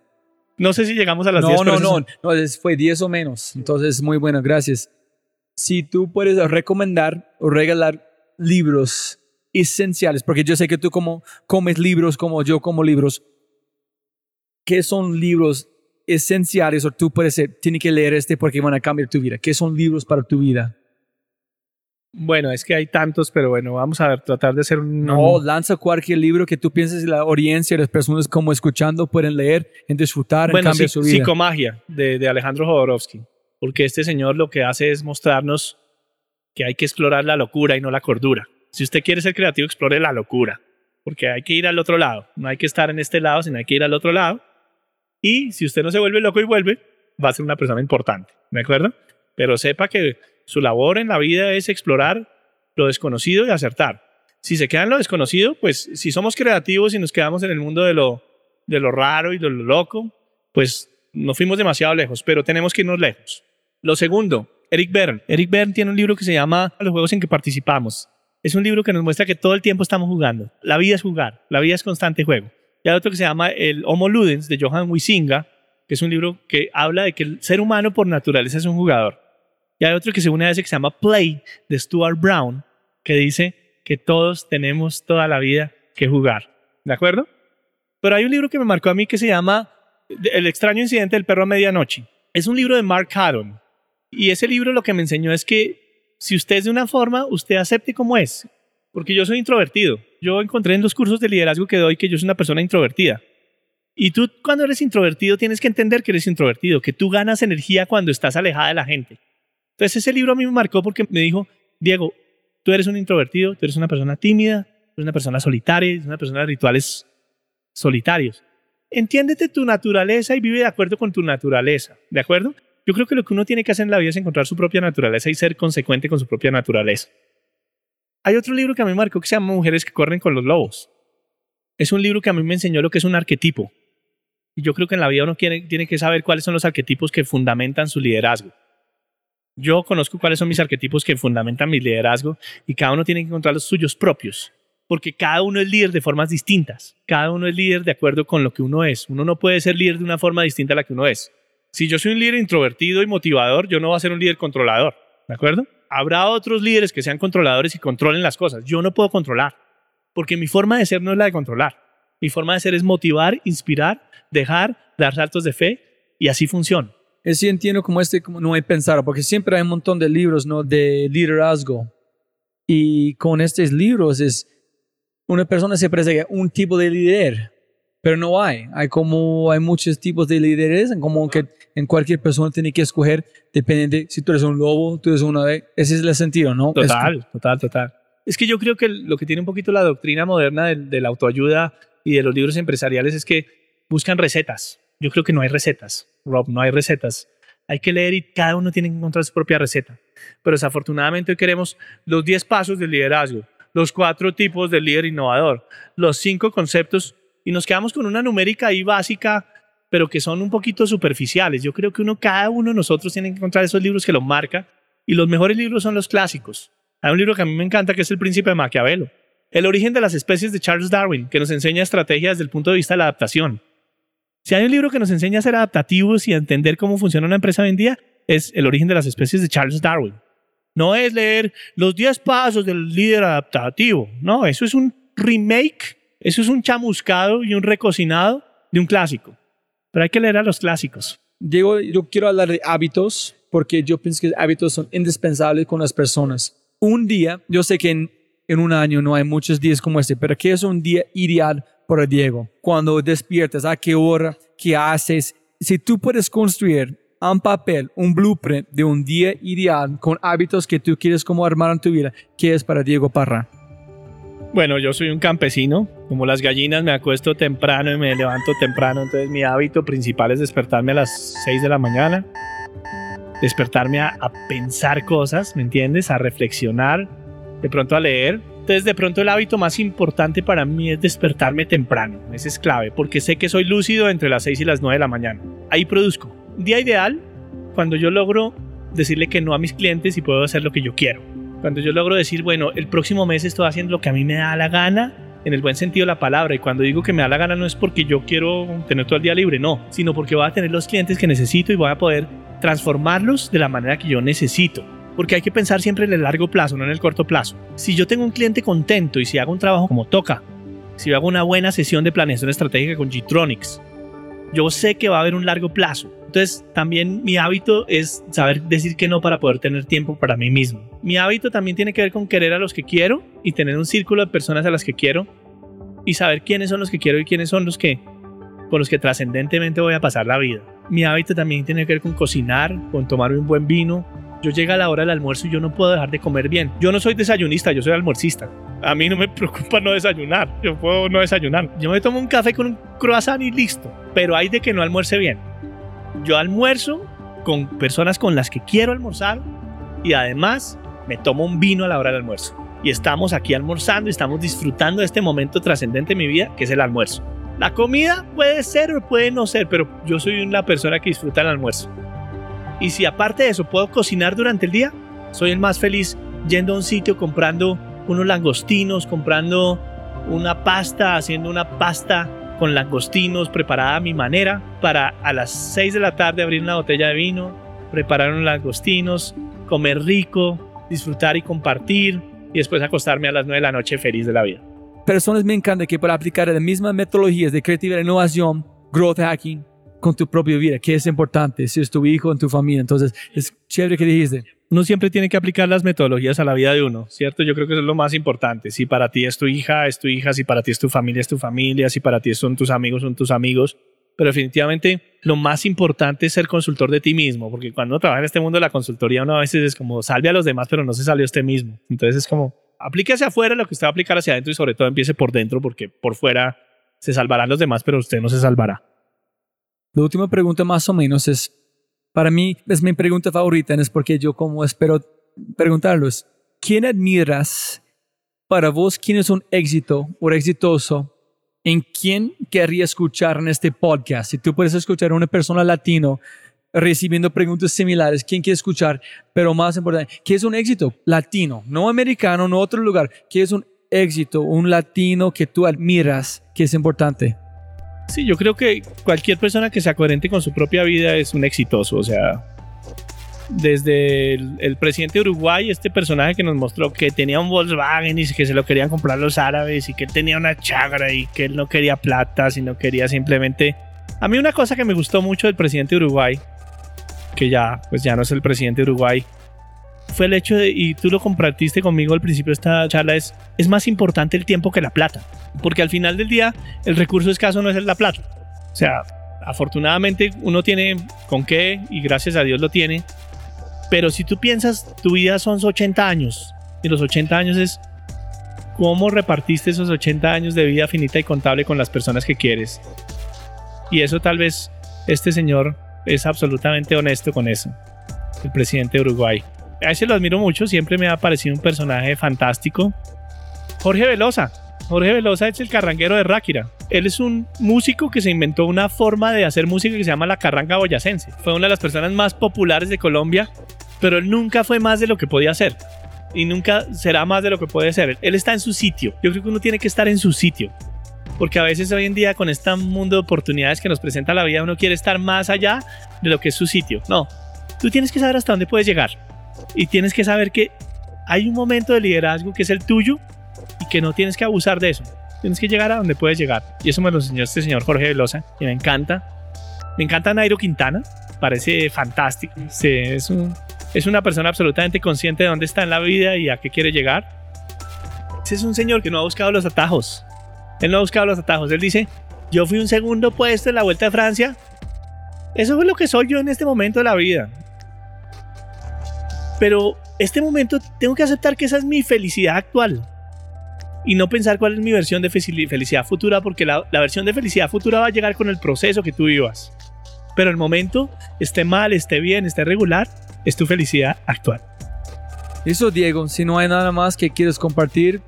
No sé si llegamos a las
no,
10.
No, no, no, no, fue 10 o menos. Entonces, muy bueno, gracias si tú puedes recomendar o regalar libros esenciales, porque yo sé que tú como comes libros como yo como libros, ¿qué son libros esenciales o tú puedes ser, tienes que leer este porque van a cambiar tu vida? ¿Qué son libros para tu vida?
Bueno, es que hay tantos, pero bueno, vamos a ver, tratar de hacer un...
No, lanza cualquier libro que tú pienses la audiencia, las personas como escuchando pueden leer, en disfrutar, en cambiar su vida.
Psicomagia, de, de Alejandro Jodorowsky porque este señor lo que hace es mostrarnos que hay que explorar la locura y no la cordura. Si usted quiere ser creativo, explore la locura, porque hay que ir al otro lado. No hay que estar en este lado, sino hay que ir al otro lado. Y si usted no se vuelve loco y vuelve, va a ser una persona importante, ¿de acuerdo? Pero sepa que su labor en la vida es explorar lo desconocido y acertar. Si se queda en lo desconocido, pues si somos creativos y nos quedamos en el mundo de lo, de lo raro y de lo loco, pues no fuimos demasiado lejos, pero tenemos que irnos lejos. Lo segundo, Eric Berne. Eric Berne tiene un libro que se llama Los juegos en que participamos. Es un libro que nos muestra que todo el tiempo estamos jugando. La vida es jugar, la vida es constante juego. Y hay otro que se llama El Homo Ludens de Johan Huizinga, que es un libro que habla de que el ser humano por naturaleza es un jugador. Y hay otro que se une a ese que se llama Play de Stuart Brown, que dice que todos tenemos toda la vida que jugar. ¿De acuerdo? Pero hay un libro que me marcó a mí que se llama el extraño incidente del perro a medianoche. Es un libro de Mark Haddon. Y ese libro lo que me enseñó es que si usted es de una forma, usted acepte como es. Porque yo soy introvertido. Yo encontré en los cursos de liderazgo que doy que yo soy una persona introvertida. Y tú cuando eres introvertido tienes que entender que eres introvertido, que tú ganas energía cuando estás alejada de la gente. Entonces ese libro a mí me marcó porque me dijo, Diego, tú eres un introvertido, tú eres una persona tímida, tú eres una persona solitaria, eres una persona de rituales solitarios entiéndete tu naturaleza y vive de acuerdo con tu naturaleza, ¿de acuerdo? Yo creo que lo que uno tiene que hacer en la vida es encontrar su propia naturaleza y ser consecuente con su propia naturaleza. Hay otro libro que a mí marcó que se llama Mujeres que corren con los lobos. Es un libro que a mí me enseñó lo que es un arquetipo. Y yo creo que en la vida uno tiene, tiene que saber cuáles son los arquetipos que fundamentan su liderazgo. Yo conozco cuáles son mis arquetipos que fundamentan mi liderazgo y cada uno tiene que encontrar los suyos propios, porque cada uno es líder de formas distintas. Cada uno es líder de acuerdo con lo que uno es. Uno no puede ser líder de una forma distinta a la que uno es. Si yo soy un líder introvertido y motivador, yo no voy a ser un líder controlador. ¿De acuerdo? Habrá otros líderes que sean controladores y controlen las cosas. Yo no puedo controlar, porque mi forma de ser no es la de controlar. Mi forma de ser es motivar, inspirar, dejar, dar saltos de fe y así funciona.
Es sí entiendo como este, como no hay pensar, porque siempre hay un montón de libros, ¿no? De liderazgo. Y con estos libros es, una persona se presenta un tipo de líder, pero no hay. Hay como, hay muchos tipos de líderes, como que en cualquier persona tiene que escoger, depende de si tú eres un lobo, tú eres una ave. Ese es el sentido, ¿no?
Total, total, total. Es que yo creo que lo que tiene un poquito la doctrina moderna de, de la autoayuda y de los libros empresariales es que buscan recetas. Yo creo que no hay recetas, Rob, no hay recetas. Hay que leer y cada uno tiene que encontrar su propia receta. Pero desafortunadamente hoy queremos los 10 pasos del liderazgo, los cuatro tipos del líder innovador, los cinco conceptos y nos quedamos con una numérica ahí básica, pero que son un poquito superficiales. Yo creo que uno, cada uno de nosotros tiene que encontrar esos libros que lo marca y los mejores libros son los clásicos. Hay un libro que a mí me encanta que es El Príncipe de Maquiavelo. El origen de las especies de Charles Darwin, que nos enseña estrategias desde el punto de vista de la adaptación. Si hay un libro que nos enseña a ser adaptativos y a entender cómo funciona una empresa hoy en día, es El origen de las especies de Charles Darwin. No es leer los 10 pasos del líder adaptativo. No, eso es un remake, eso es un chamuscado y un recocinado de un clásico. Pero hay que leer a los clásicos.
Diego, yo quiero hablar de hábitos porque yo pienso que hábitos son indispensables con las personas. Un día, yo sé que en, un año no hay muchos días como este, pero ¿qué es un día ideal para Diego. Cuando despiertas, a qué hora, qué haces. Si tú puedes construir en papel un blueprint de un día ideal con hábitos que tú quieres como armar en tu vida, ¿qué es para Diego Parra?
Bueno, yo soy un campesino, como las gallinas me acuesto temprano y me levanto temprano, entonces mi hábito principal es despertarme a las 6 de la mañana, despertarme a, a pensar cosas, ¿me entiendes? A reflexionar, de pronto a leer, entonces, de pronto el hábito más importante para mí es despertarme temprano. Ese es clave, porque sé que soy lúcido entre las 6 y las 9 de la mañana. Ahí produzco. Día ideal, cuando yo logro decirle que no a mis clientes y puedo hacer lo que yo quiero. Cuando yo logro decir, bueno, el próximo mes estoy haciendo lo que a mí me da la gana, en el buen sentido de la palabra. Y cuando digo que me da la gana no es porque yo quiero tener todo el día libre, no, sino porque voy a tener los clientes que necesito y voy a poder transformarlos de la manera que yo necesito porque hay que pensar siempre en el largo plazo, no en el corto plazo. Si yo tengo un cliente contento y si hago un trabajo como toca, si hago una buena sesión de planeación estratégica con G-Tronics, yo sé que va a haber un largo plazo. Entonces, también mi hábito es saber decir que no para poder tener tiempo para mí mismo. Mi hábito también tiene que ver con querer a los que quiero y tener un círculo de personas a las que quiero y saber quiénes son los que quiero y quiénes son los que con los que trascendentemente voy a pasar la vida. Mi hábito también tiene que ver con cocinar, con tomar un buen vino, yo llega la hora del almuerzo y yo no puedo dejar de comer bien. Yo no soy desayunista, yo soy almuercista. A mí no me preocupa no desayunar, yo puedo no desayunar. Yo me tomo un café con un croissant y listo, pero hay de que no almuerce bien. Yo almuerzo con personas con las que quiero almorzar y además me tomo un vino a la hora del almuerzo. Y estamos aquí almorzando y estamos disfrutando de este momento trascendente en mi vida, que es el almuerzo. La comida puede ser o puede no ser, pero yo soy una persona que disfruta el almuerzo. Y si aparte de eso puedo cocinar durante el día, soy el más feliz yendo a un sitio comprando unos langostinos, comprando una pasta, haciendo una pasta con langostinos preparada a mi manera para a las 6 de la tarde abrir una botella de vino, preparar unos langostinos, comer rico, disfrutar y compartir y después acostarme a las 9 de la noche feliz de la vida.
Personas me encanta que para aplicar las mismas metodologías de creatividad, innovación, growth hacking, con tu propia vida, que es importante, si es tu hijo, en tu familia. Entonces, es chévere que dijiste.
Uno siempre tiene que aplicar las metodologías a la vida de uno, ¿cierto? Yo creo que eso es lo más importante. Si para ti es tu hija, es tu hija, si para ti es tu familia, es tu familia, si para ti son tus amigos, son tus amigos. Pero definitivamente lo más importante es ser consultor de ti mismo, porque cuando trabaja en este mundo de la consultoría, uno a veces es como salve a los demás, pero no se salió usted mismo. Entonces es como aplique hacia afuera lo que usted va a aplicar hacia adentro y sobre todo empiece por dentro, porque por fuera se salvarán los demás, pero usted no se salvará.
La última pregunta más o menos es, para mí es mi pregunta favorita, es porque yo como espero preguntarlos, ¿quién admiras para vos? ¿Quién es un éxito o exitoso ¿en quién querría escuchar en este podcast? Si tú puedes escuchar a una persona latino recibiendo preguntas similares, ¿quién quiere escuchar? Pero más importante, ¿qué es un éxito latino? No americano, no otro lugar. ¿Qué es un éxito? Un latino que tú admiras, que es importante.
Sí, yo creo que cualquier persona que sea coherente con su propia vida es un exitoso. O sea, desde el, presidente de Uruguay, este personaje que nos mostró que tenía un Volkswagen y que se lo querían comprar los árabes y que él tenía una chagra y que él no quería plata, sino quería simplemente... A mí una cosa que me gustó mucho del presidente de Uruguay, que ya, pues ya no es el presidente de Uruguay, fue el hecho de, y tú lo compartiste conmigo al principio de esta charla, es, es más importante el tiempo que la plata. Porque al final del día, el recurso escaso no es la plata. O sea, afortunadamente uno tiene con qué y gracias a Dios lo tiene. Pero si tú piensas, tu vida son 80 años y los 80 años es cómo repartiste esos 80 años de vida finita y contable con las personas que quieres. Y eso tal vez este señor es absolutamente honesto con eso, el presidente de Uruguay. A ese lo admiro mucho, siempre me ha parecido un personaje fantástico. Jorge Velosa. Jorge Velosa es el carranguero de Ráquira. Él es un músico que se inventó una forma de hacer música que se llama la carranga boyacense. Fue una de las personas más populares de Colombia, pero él nunca fue más de lo que podía hacer. Y nunca será más de lo que puede ser. Él está en su sitio. Yo creo que uno tiene que estar en su sitio. Porque a veces hoy en día con este mundo de oportunidades que nos presenta la vida, uno quiere estar más allá de lo que es su sitio. No, tú tienes que saber hasta dónde puedes llegar. Y tienes que saber que hay un momento de liderazgo que es el tuyo y que no tienes que abusar de eso. Tienes que llegar a donde puedes llegar. Y eso me lo enseñó este señor Jorge Velosa y me encanta. Me encanta Nairo Quintana. Parece fantástico. es, es una persona absolutamente consciente de dónde está en la vida y a qué quiere llegar. Ese es un señor que no ha buscado los atajos. Él no ha buscado los atajos. Él dice, yo fui un segundo puesto en la Vuelta a Francia. Eso es lo que soy yo en este momento de la vida. Pero este momento tengo que aceptar que esa es mi felicidad actual. Y no pensar cuál es mi versión de felicidad futura, porque la, versión de felicidad futura va a llegar con el proceso que tú vivas. Pero el momento, esté mal, esté bien, esté regular, es tu felicidad actual.
Eso, Diego. Si no hay nada más que quieres compartir,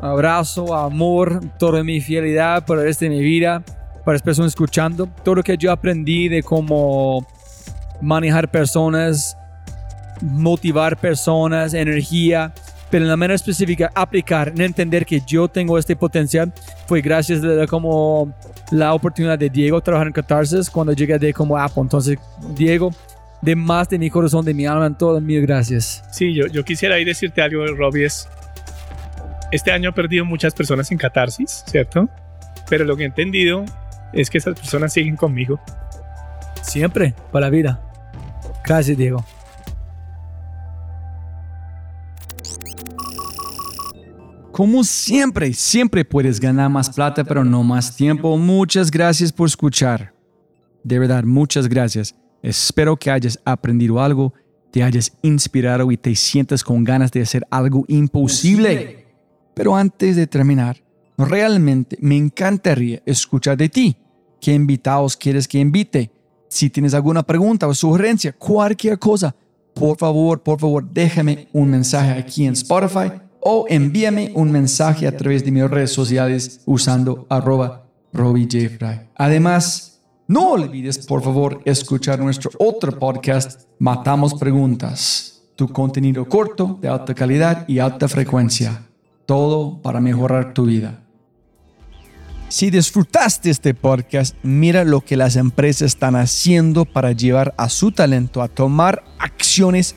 abrazo, amor, toda mi fidelidad para este mi vida, para las personas escuchando, todo lo que yo aprendí de cómo manejar personas, motivar personas, energía, pero en la manera específica aplicar, entender que yo tengo este potencial, fue gracias a como la oportunidad de Diego trabajar en Catarsis cuando llegué de como Apple. Entonces, Diego, de más de mi corazón, de mi alma, en todo, mil gracias.
Sí, yo, yo quisiera ahí decirte algo, Robbie, es, este año he perdido muchas personas en Catarsis, ¿cierto? Pero lo que he entendido es que esas personas siguen conmigo.
Siempre, para la vida. Gracias, Diego. Como siempre, siempre puedes ganar más plata, pero no más tiempo. Muchas gracias por escuchar. De verdad, muchas gracias. Espero que hayas aprendido algo, te hayas inspirado y te sientas con ganas de hacer algo imposible. Pero antes de terminar, realmente me encantaría escuchar de ti. ¿Qué invitados quieres que invite? Si tienes alguna pregunta o sugerencia, cualquier cosa, por favor, por favor, déjame un mensaje aquí en Spotify o envíame un mensaje a través de mis redes sociales usando arroba Además, no olvides por favor escuchar nuestro otro podcast, Matamos Preguntas, tu contenido corto, de alta calidad y alta frecuencia. Todo para mejorar tu vida. Si disfrutaste este podcast, mira lo que las empresas están haciendo para llevar a su talento a tomar acciones